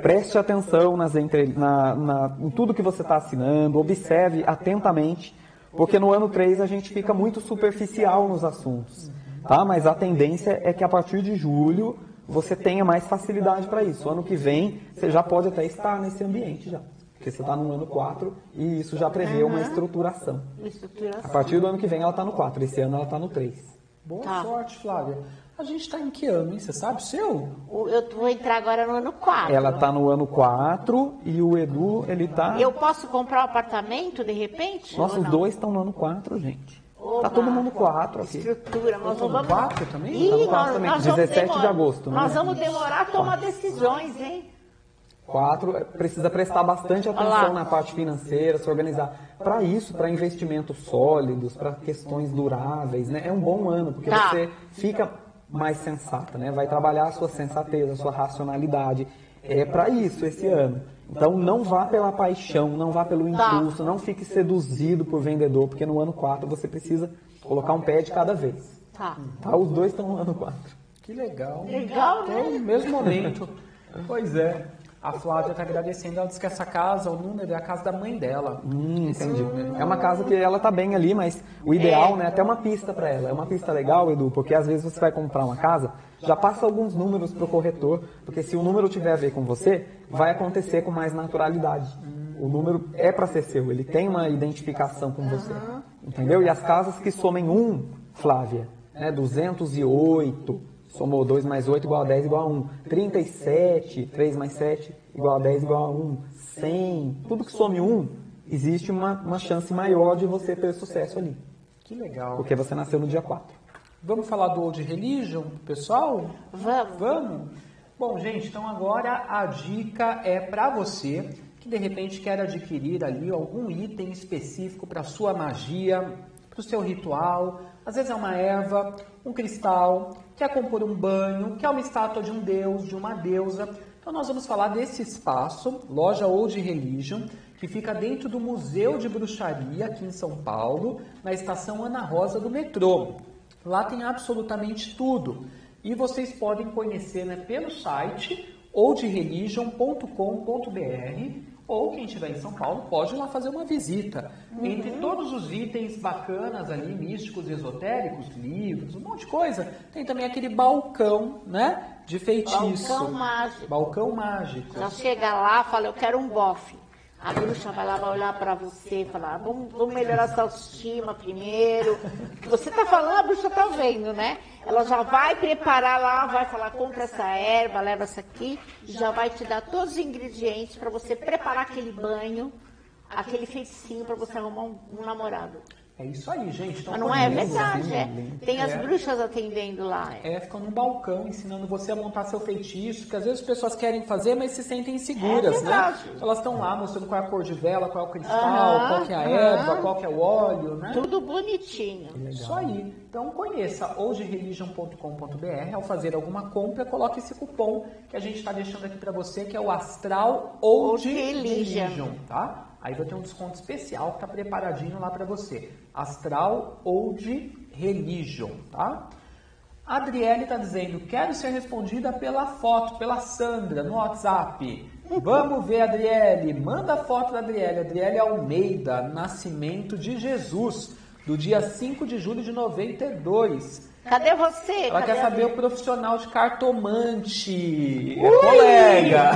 Preste atenção nas entre- na- na- em tudo que você está assinando, observe atentamente, porque no ano 3 a gente fica muito superficial nos assuntos. Tá? Mas a tendência é que a partir de julho você tenha mais facilidade para isso. Ano que vem você já pode até estar nesse ambiente já. Porque você está no ano 4 e isso já prevê uma estruturação. Uma estruturação. A partir do ano que vem ela está no 4, esse ano ela está no 3. Boa Tá. sorte, Flávia. A gente está em que ano, hein? Você sabe o seu? Eu vou entrar agora no ano 4. Ela está no ano 4 e o Edu, ele está... Eu posso comprar um apartamento de repente? Nossa, os dois estão no ano 4, gente. Oba. Tá todo mundo 4 aqui. Estrutura, nós no vamos. quatro também? Ih, Tá no nós, quatro também, nós vamos 17 de demorar- agosto, né? Nós vamos demorar a tomar decisões, hein? 4 é, precisa prestar bastante atenção na parte financeira, se organizar. Para isso, para investimentos sólidos, para questões duráveis, né? É um bom ano, porque Tá. você fica mais sensata, né? Vai trabalhar a sua sensatez, a sua racionalidade. É para isso esse ano. Então não vá pela paixão, não vá pelo Tá. impulso, não fique seduzido por vendedor, porque no ano 4 você precisa colocar um pé de cada vez. Tá. Tá? Os dois estão no ano 4. Que legal. Legal, né? no mesmo momento. pois é. A Flávia está agradecendo, ela disse que essa casa, o número é a casa da mãe dela. Hum, entendi. É uma casa que ela tá bem ali, mas o ideal, né, é até uma pista para ela. É uma pista legal, Edu, porque às vezes você vai comprar uma casa, já passa alguns números pro corretor, porque se o número tiver a ver com você, vai acontecer com mais naturalidade. O número é para ser seu, ele tem uma identificação com você. Entendeu? E as casas que somem um, Flávia, né, 208, somou 2 mais 8 igual a 10 igual a 1. 37, 3 mais 7 igual a 10 igual a 1. 100, tudo que some 1, existe uma, uma chance maior de você ter sucesso ali. Que legal. Porque você nasceu no dia 4. Vamos falar do Old Religion, pessoal? Vamos. Vamos? Bom, gente, então agora a dica é para você que de repente quer adquirir ali algum item específico para sua magia, para o seu ritual. Às vezes é uma erva, um cristal, quer compor um banho, quer uma estátua de um deus, de uma deusa. Então nós vamos falar desse espaço, loja Old Religion, que fica dentro do Museu de Bruxaria aqui em São Paulo, na estação Ana Rosa do metrô. Lá tem absolutamente tudo. E vocês podem conhecer né, pelo site oldreligion.com.br ou quem estiver em São Paulo pode ir lá fazer uma visita. Entre todos os itens bacanas ali, místicos, esotéricos, livros, um monte de coisa, tem também aquele balcão, né, de feitiço. Balcão mágico. Balcão mágico. Já chega lá, fala, eu quero um bofe. A bruxa vai lá, vai olhar pra você e falar, vamos, vamos melhorar sua autoestima primeiro. Que você tá falando, a bruxa tá vendo, né? Ela já vai preparar lá, vai falar, compra essa erva, leva essa aqui, já vai te dar todos os ingredientes pra você preparar aquele banho, aquele feiticinho pra você arrumar um, um namorado. É isso aí, gente. Então, Mas não é verdade, é. Tem as É. bruxas atendendo lá. é. É, ficam no balcão ensinando você a montar seu feitiço, porque às vezes as pessoas querem fazer, mas se sentem inseguras, É né? verdade. Elas estão lá mostrando qual é a cor de vela, qual é o cristal, qual que é a aham. erva, qual que é o óleo, né? Tudo bonitinho. Isso aí. Então conheça hojereligion.com.br. Ao fazer alguma compra, coloque esse cupom que a gente está deixando aqui para você, que é o Astral Old Religion. Religion, tá? Aí vai ter um desconto especial que tá preparadinho lá para você. Astral Old Religion, tá? A Adriele está dizendo, quero ser respondida pela foto, pela Sandra, no WhatsApp. Vamos ver, Adriele. Manda a foto da Adriele. Adriele Almeida, Nascimento de Jesus, do dia 5 de julho de 92. Cadê você? Ela Cadê quer a saber o profissional de cartomante. É colega.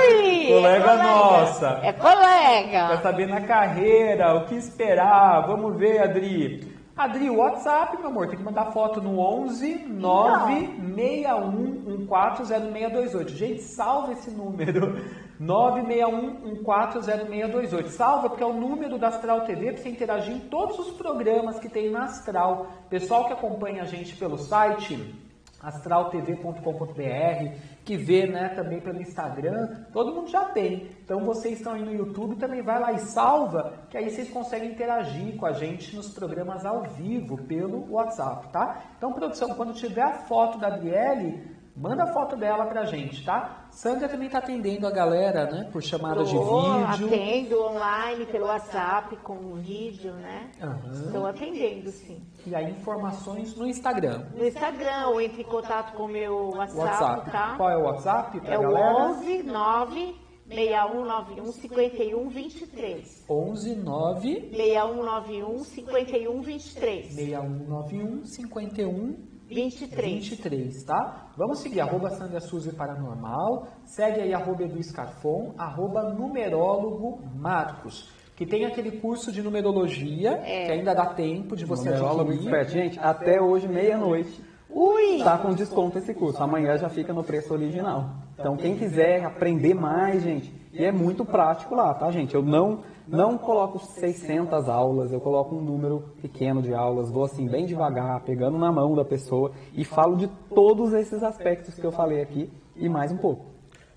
Ui, colega é nossa. É colega. Quer saber na carreira, o que esperar. Vamos ver, Adri. Adri, WhatsApp, meu amor, tem que mandar foto no 11 961140628. Gente, salva esse número. 961140628. Salva porque é o número da Astral TV para você interagir em todos os programas que tem na Astral. Pessoal que acompanha a gente pelo site astraltv.com.br, que vê né, também pelo Instagram, todo mundo já tem. Então vocês estão aí no YouTube, também vai lá e salva, que aí vocês conseguem interagir com a gente nos programas ao vivo pelo WhatsApp, tá? Então, produção, quando tiver a foto da Adriele, manda a foto dela pra gente, tá? Sandra também tá atendendo a galera, né, por chamada de Tô, vídeo. Atendo online pelo WhatsApp com o vídeo, né? Aham. Estou atendendo, sim. E aí informações no Instagram. No Instagram, ou entre em contato com o meu WhatsApp, WhatsApp. tá? Qual é o WhatsApp pra É o galera? 11 9 6191 5123. 11 9 6191 5123. 6191 51 23. 23, tá? Vamos seguir, arroba Sandra Suzy Paranormal, segue aí arroba Edu Scarfon, arroba Numerólogo Marcos, que tem aquele curso de numerologia, que ainda dá tempo de você Numerólogo adquirir. expert. Gente, até hoje, meia-noite, Ui! tá com desconto esse curso. Amanhã já fica no preço original. Então, quem quiser aprender mais, gente, e é muito prático lá, tá, gente? Eu não não coloco 600 aulas, eu coloco um número pequeno de aulas, vou assim bem devagar, pegando na mão da pessoa e falo de todos esses aspectos que eu falei aqui e mais um pouco.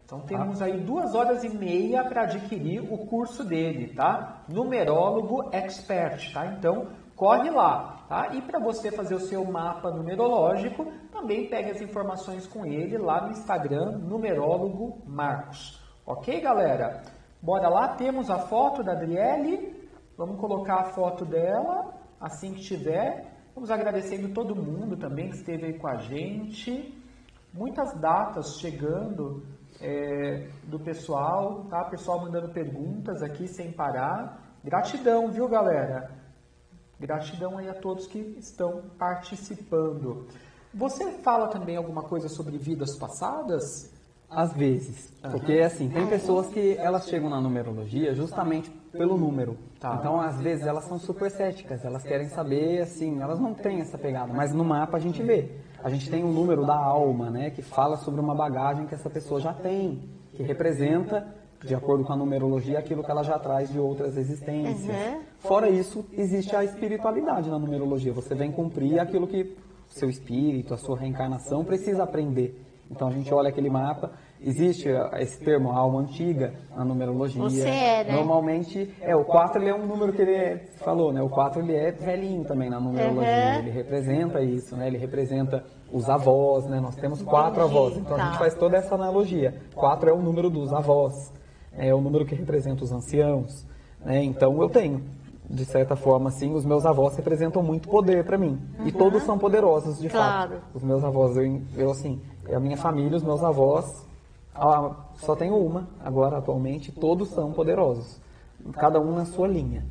Então temos aí duas horas e meia para adquirir o curso dele, tá? Numerólogo Expert, tá? Então corre lá, tá? E para você fazer o seu mapa numerológico, também pegue as informações com ele lá no Instagram, Numerólogo Marcos. Ok, galera? Bora lá, temos a foto da Adriele. Vamos colocar a foto dela assim que tiver. Vamos agradecendo todo mundo também que esteve aí com a gente. Muitas datas chegando é, do pessoal, tá? Pessoal mandando perguntas aqui sem parar. Gratidão, viu, galera? Gratidão aí a todos que estão participando. Você fala também alguma coisa sobre vidas passadas? Às vezes. Porque, assim, tem pessoas que elas chegam na numerologia justamente pelo número. Tá. Então, às vezes, elas são super céticas. Elas querem saber, assim, elas não têm essa pegada. Mas no mapa a gente vê. A gente tem um número da alma, né? Que fala sobre uma bagagem que essa pessoa já tem. Que representa, de acordo com a numerologia, aquilo que ela já traz de outras existências. Uhum. Fora isso, existe a espiritualidade na numerologia. Você vem cumprir aquilo que o seu espírito, a sua reencarnação precisa aprender. Então a gente olha aquele mapa, existe uh, esse termo alma antiga na numerologia. Você é, né? Normalmente, é, o 4 ele é um número que ele falou, né? O 4 ele é velhinho também na numerologia, Uhum. ele representa isso, né? Ele representa os avós, né? Nós temos quatro Entendi, avós, então a tá. gente faz toda essa analogia. 4 é o número dos avós, é o número que representa os anciãos, né? Então eu tenho de certa forma, assim, os meus avós representam muito poder para mim. E todos são poderosos, de Uhum. Claro. fato. Os meus avós, eu, eu assim, a minha família, os meus avós, ah, só tenho uma agora atualmente, todos são poderosos. Cada um na sua linha.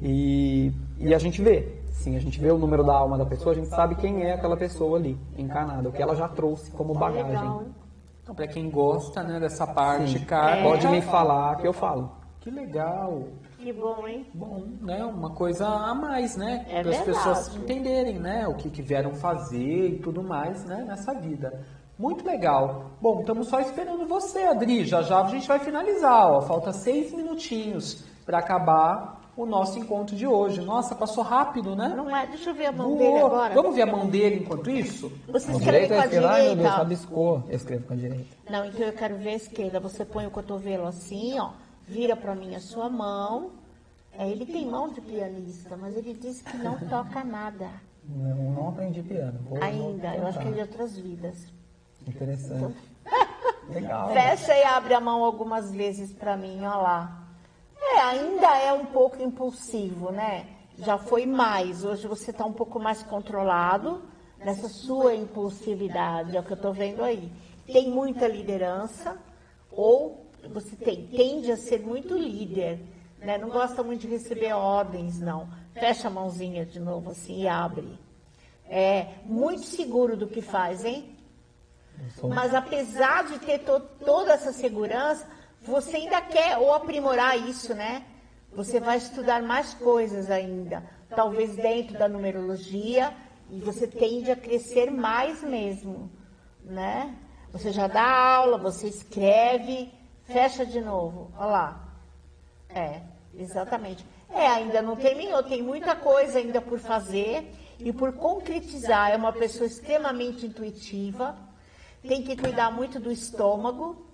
E, e a gente vê, sim, a gente vê o número da alma da pessoa, a gente sabe quem é aquela pessoa ali, encarnada, o que ela já trouxe como bagagem. Então, para quem gosta né, dessa parte, Sim. cara, Pode me falar que eu falo. Que legal. Que bom, hein? Bom, né? Uma coisa a mais, né? É para as pessoas entenderem, né? O que, que vieram fazer e tudo mais, né? Nessa vida. Muito legal. Bom, estamos só esperando você, Adri. Já já a gente vai finalizar, ó. Falta seis minutinhos para acabar o nosso encontro de hoje. Nossa, passou rápido, né? Não é? Deixa eu ver a mão Voou. dele agora. Vamos ver a mão dele enquanto isso? Você escreve direita com a esquerda? Ai, meu Deus, direita, rabiscou. Eu escrevo com a direita. Não, então eu quero ver a esquerda. Você põe o cotovelo assim, ó. Vira pra mim a sua mão. É, ele tem mão de pianista, mas ele disse que não toca nada. Não, não aprendi piano. Vou- Ainda. vou Eu acho que é de outras vidas. Interessante. Legal. Fecha e abre a mão algumas vezes pra mim, ó lá. É, ainda é um pouco impulsivo, né? Já foi mais. Hoje você tá um pouco mais controlado nessa sua impulsividade, é o que eu tô vendo aí. Tem muita liderança ou você tem, tende a ser muito líder, né? Não gosta muito de receber ordens, não. Fecha a mãozinha de novo assim e abre. É muito seguro do que faz, hein? Mas apesar de ter to- toda essa segurança, você ainda quer ou aprimorar isso, né? Você vai estudar mais coisas ainda, talvez dentro da numerologia, e você tende a crescer mais mesmo, né? Você já dá aula, você escreve, fecha de novo, olha lá. É, exatamente. É, ainda não terminou, tem muita coisa ainda por fazer e por concretizar. É uma pessoa extremamente intuitiva, tem que cuidar muito do estômago.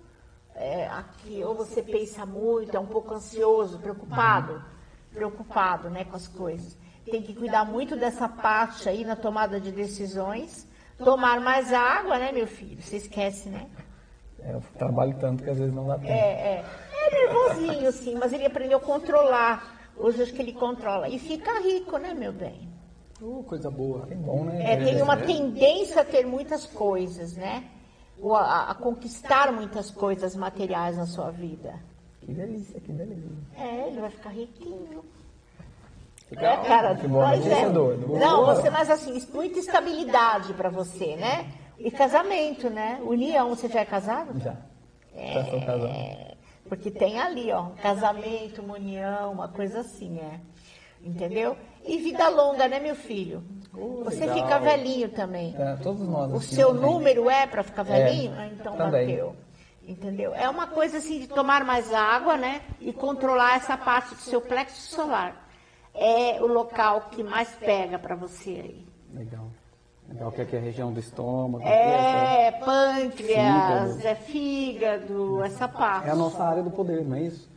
É, aqui, ou você pensa muito, é um pouco ansioso, preocupado, preocupado né, com as coisas. Tem que cuidar muito dessa parte aí na tomada de decisões. Tomar mais água, né, meu filho? Você esquece, né? É, eu trabalho tanto que às vezes não dá tempo. É, é. É nervosinho, sim, mas ele aprendeu a controlar. Hoje acho que ele controla. E fica rico, né, meu bem? Uh, coisa boa. É bom, né? É, tem uma tendência a ter muitas coisas, né? Ou a, a conquistar muitas coisas materiais na sua vida. Que delícia, que delícia. É, ele vai ficar riquinho. Legal. É, cara, Que pois notícia, é. doido. Não, você, mas assim, muita estabilidade pra você, né? E casamento, né? União, você já é casado? Já. Já sou casado. É, porque tem ali, ó, casamento, uma união, uma coisa assim, é. Entendeu? E vida longa, né, meu filho? Você legal. fica velhinho também. É, todos nós. O assim, seu também. número é para ficar velhinho? Ah, então também. bateu. Entendeu? É uma coisa assim de tomar mais água, né? E controlar essa parte do seu plexo solar. É o local que mais pega para você aí. Legal. Legal, que aqui é a região do estômago. aqui essa- É pâncreas, Fígado. é fígado, essa parte. É a nossa área do poder, não é isso?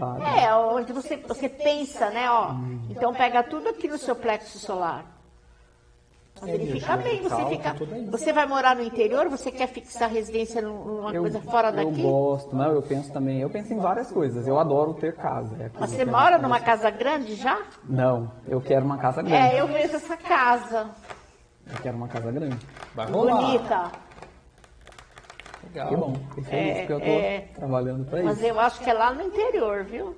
Ah, É, onde você, você pensa, né, ó. Então pega tudo aqui no seu plexo solar. Mas ele fica bem, você fica. Você vai morar no interior, você quer fixar residência numa eu, coisa fora daqui? Eu gosto, não, eu penso também, eu penso em várias coisas. Eu adoro ter casa. É Mas você mora numa casa grande já? Não, eu quero uma casa grande. É, eu vejo essa casa. Eu quero uma casa grande. Vai rolar. Bonita. Legal. Que bom. Que feliz é, que eu tô é, trabalhando para isso. Mas eu acho que é lá no interior, viu?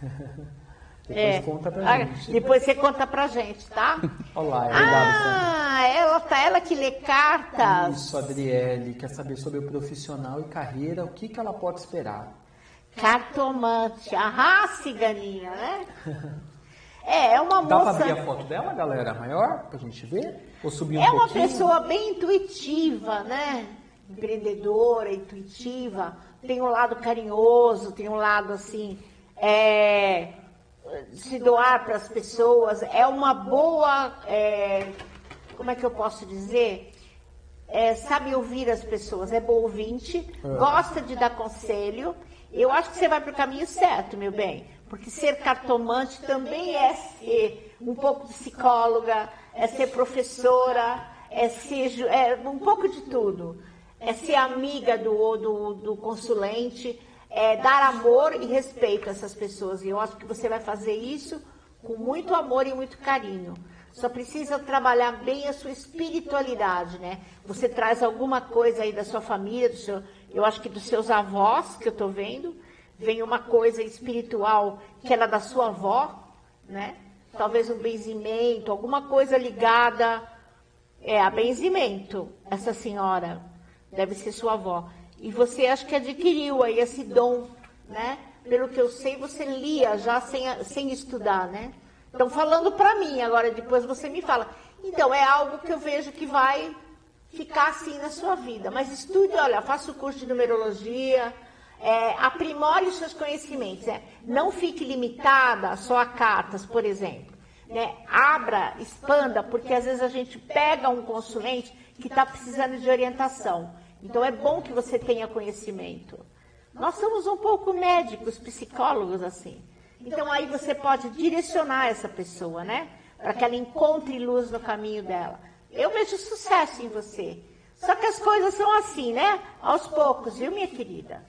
Depois é. conta pra ah, gente. Depois você conta pra gente, tá? Olá, obrigado. Ah, ela, tá, ela que lê cartas. Isso, Adriele, quer saber sobre o profissional e carreira, o que, que ela pode esperar? Cartomante, ah, ciganinha, né? É, é uma Dá moça... Dá pra ver a foto dela, galera, maior, pra gente ver? Ou subir um É uma pouquinho? pessoa bem intuitiva, né? Empreendedora, intuitiva. Tem um lado carinhoso, tem um lado, assim, é se doar para as pessoas, é uma boa, é, como é que eu posso dizer? É, sabe ouvir as pessoas, é bom ouvinte, é. gosta de dar conselho. Eu acho que você vai para o caminho certo, meu bem, porque ser cartomante também é ser um pouco psicóloga, é ser professora, é ser é um pouco de tudo, é ser amiga do, do, do consulente é, dar amor e respeito a essas pessoas. E eu acho que você vai fazer isso com muito amor e muito carinho. Só precisa trabalhar bem a sua espiritualidade, né? Você traz alguma coisa aí da sua família, do seu, eu acho que dos seus avós, que eu estou vendo, vem uma coisa espiritual que era da sua avó, né? Talvez um benzimento, alguma coisa ligada é, a benzimento, essa senhora. Deve ser sua avó. E você acho que adquiriu aí esse dom, né? Pelo que eu sei, você lia já sem, sem estudar, né? Então, falando para mim, agora depois você me fala. Então, é algo que eu vejo que vai ficar assim na sua vida. Mas estude, olha, faça o curso de numerologia, é, aprimore os seus conhecimentos. Né? Não fique limitada só a cartas, por exemplo. Né? Abra, expanda, porque às vezes a gente pega um consulente que está precisando de orientação. Então é bom que você tenha conhecimento. Nós somos um pouco médicos, psicólogos assim. Então aí você pode direcionar essa pessoa, né? Para que ela encontre luz no caminho dela. Eu vejo sucesso em você. Só que as coisas são assim, né? Aos poucos, viu, minha querida?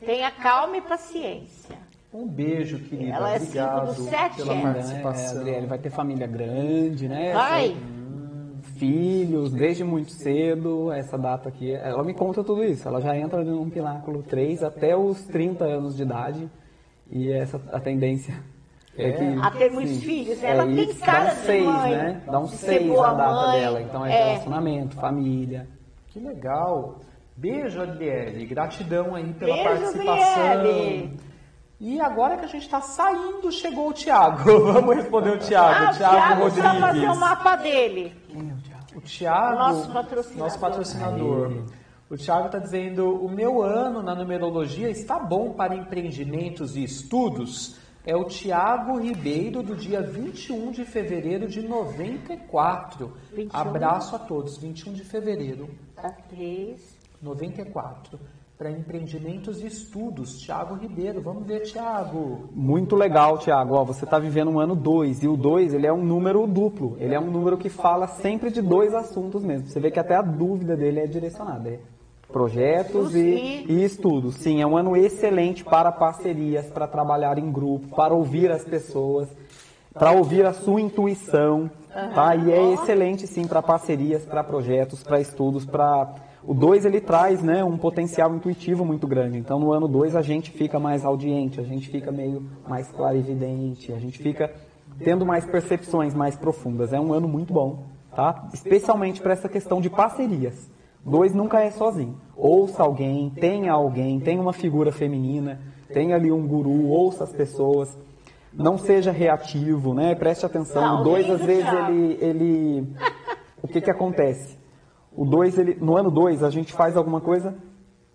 Tenha calma e paciência. Um beijo, querida. Ela é Obrigado 5 do 7, pela é. participação. É, Adriele vai ter família grande, né? Vai filhos desde muito cedo, essa data aqui. Ela me conta tudo isso. Ela já entra num pináculo 3 até os 30 anos de idade. E essa a tendência é, é que. A ter muitos filhos. Ela é, tem cara dá um seis, mãe, né? Dá um 6 a data mãe. dela. Então é, é, relacionamento, família. Que legal. Beijo, Adriele. Gratidão aí pela Beijo, participação. Adriele. E agora que a gente está saindo, chegou o Tiago. Vamos responder o Tiago. Ah, o Tiago Rodrigues. fazer o mapa dele. O Tiago, nosso patrocinador. Nosso patrocinador. O Tiago está dizendo: o meu ano na numerologia está bom para empreendimentos e estudos. É o Tiago Ribeiro, do dia 21 de fevereiro de 94. 21. Abraço a todos. 21 de fevereiro. Tá, 3. 94 para empreendimentos e estudos. Tiago Ribeiro, vamos ver, Tiago. Muito legal, Tiago. Você está vivendo um ano 2 e o 2 ele é um número duplo. Ele é um número que fala sempre de dois assuntos mesmo. Você vê que até a dúvida dele é direcionada. É projetos e, e estudos. Sim, é um ano excelente para parcerias, para trabalhar em grupo, para ouvir as pessoas, para ouvir a sua intuição. Tá? E é excelente, sim, para parcerias, para projetos, para estudos, para o 2 ele traz né, um potencial intuitivo muito grande. Então no ano 2 a gente fica mais audiente, a gente fica meio mais clarividente, a gente fica tendo mais percepções mais profundas. É um ano muito bom, tá? Especialmente para essa questão de parcerias. Dois nunca é sozinho. Ouça alguém, tenha alguém, tenha uma figura feminina, tenha ali um guru, ouça as pessoas. Não seja reativo, né? Preste atenção. O dois, às vezes, ele, ele... O que que acontece? O dois, ele, no ano 2, a gente faz alguma coisa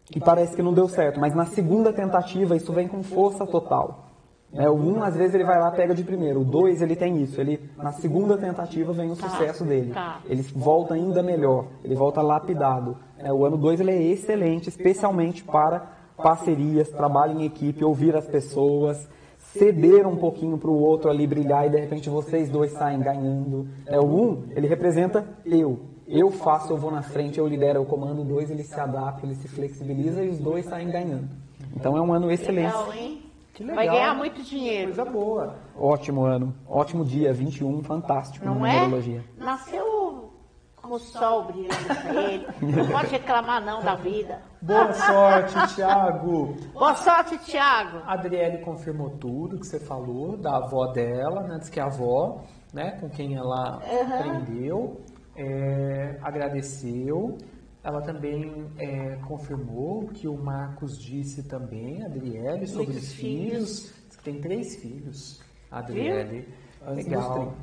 que parece que não deu certo, mas na segunda tentativa isso vem com força total. É, o 1, um, às vezes, ele vai lá pega de primeiro. O 2, ele tem isso. Ele, na segunda tentativa vem o tá, sucesso dele. Tá. Ele volta ainda melhor. Ele volta lapidado. É, o ano 2 ele é excelente, especialmente para parcerias, trabalho em equipe, ouvir as pessoas, ceder um pouquinho para o outro ali brilhar e de repente vocês dois saem ganhando. É, o um, ele representa eu. Eu faço, eu vou na frente, eu lidero, eu comando. Dois, ele se adapta, ele se flexibiliza e os dois saem ganhando. Então é um ano excelente. Legal, hein? Que legal. Vai ganhar muito dinheiro. Coisa boa. Ótimo ano, ótimo dia, 21, fantástico Não na é? numerologia. Nasceu como o sol brilhando pra ele. Não pode reclamar não da vida. Boa sorte, Tiago. Boa sorte, Tiago. A Adriele confirmou tudo que você falou da avó dela, né? Diz que é a avó, né? Com quem ela aprendeu, é, agradeceu. Ela também é, confirmou que o Marcos disse também, Adriele, sobre Muitos os filhos. Diz que tem três filhos, Adriele. Legal.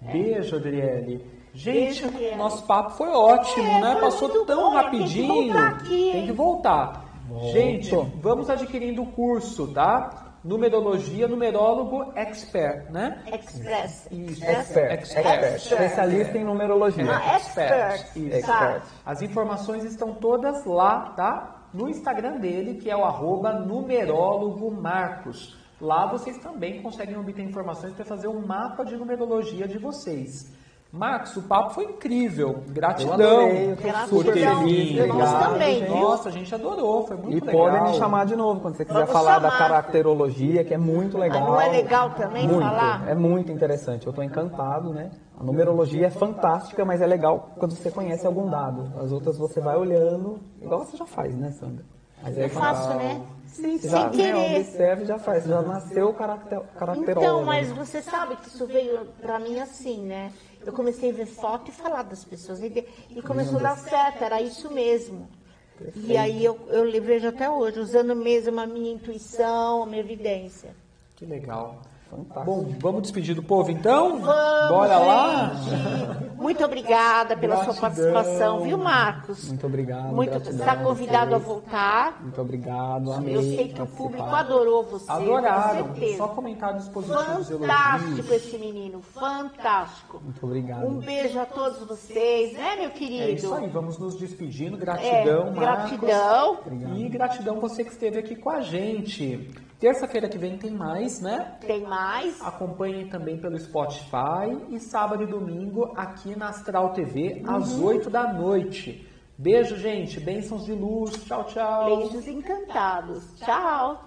Beijo, Adriele. Gente, Beijo, nosso papo foi ótimo, É, né? foi Passou tão bom, tem que rapidinho. voltar aqui, Tem que voltar. Gente, vamos adquirindo o curso, tá? Numerologia, numerólogo expert, né? Express. Isso. Expert, expert, especialista em numerologia. Ah, expert. Isso. Tá. As informações estão todas lá, tá? No Instagram dele, que é o arroba numerólogo Marcos. Lá vocês também conseguem obter informações para fazer um mapa de numerologia de vocês. Marcos, o papo foi incrível. Gratidão Eu adorei, eu tô Gratidão. super feliz. Nós Obrigado, também, gente. viu? Nossa, a gente adorou, foi muito E legal. podem me chamar de novo quando você quiser Vamos falar da chamar. caracterologia, que é muito legal. não é legal também muito, falar? É muito interessante. Eu estou encantado, né? A numerologia é fantástica, mas é legal quando você conhece algum dado. As outras você vai olhando, igual você já faz, né, Sandra? Mas Eu faço, né? Sim, Sem você já né, querer. observa e já faz. Você já nasceu caracter, caracterólogo. Então, mas você sabe que isso veio pra mim assim, né? Eu comecei a ver foto e falar das pessoas. E, e começou a dar certo, era isso mesmo. E aí eu, eu vejo até hoje, usando mesmo a minha intuição, a minha evidência. Que legal. Fantástico. Bom, vamos despedir do povo então? Vamos, Bora lá? gente. Muito obrigada pela sua Gratidão. participação, viu, Marcos? Muito obrigado. Muito, está convidado a voltar. Muito obrigado, amei Eu sei que o público adorou você, Adoraram. com certeza. Só comentários positivos, Fantástico elogios. esse menino, fantástico. Muito obrigado. Um beijo a todos vocês, né, meu querido? É isso aí, vamos nos despedindo. Gratidão, É, Marcos. gratidão. E gratidão você que esteve aqui com a gente. Terça-feira que vem tem mais, né? Tem mais? Acompanhem também pelo Spotify e sábado e domingo aqui na Astral TV às Uhum. 8 da noite. Beijo, gente. Bênçãos de luz. Tchau, tchau. Beijos encantados. Tchau.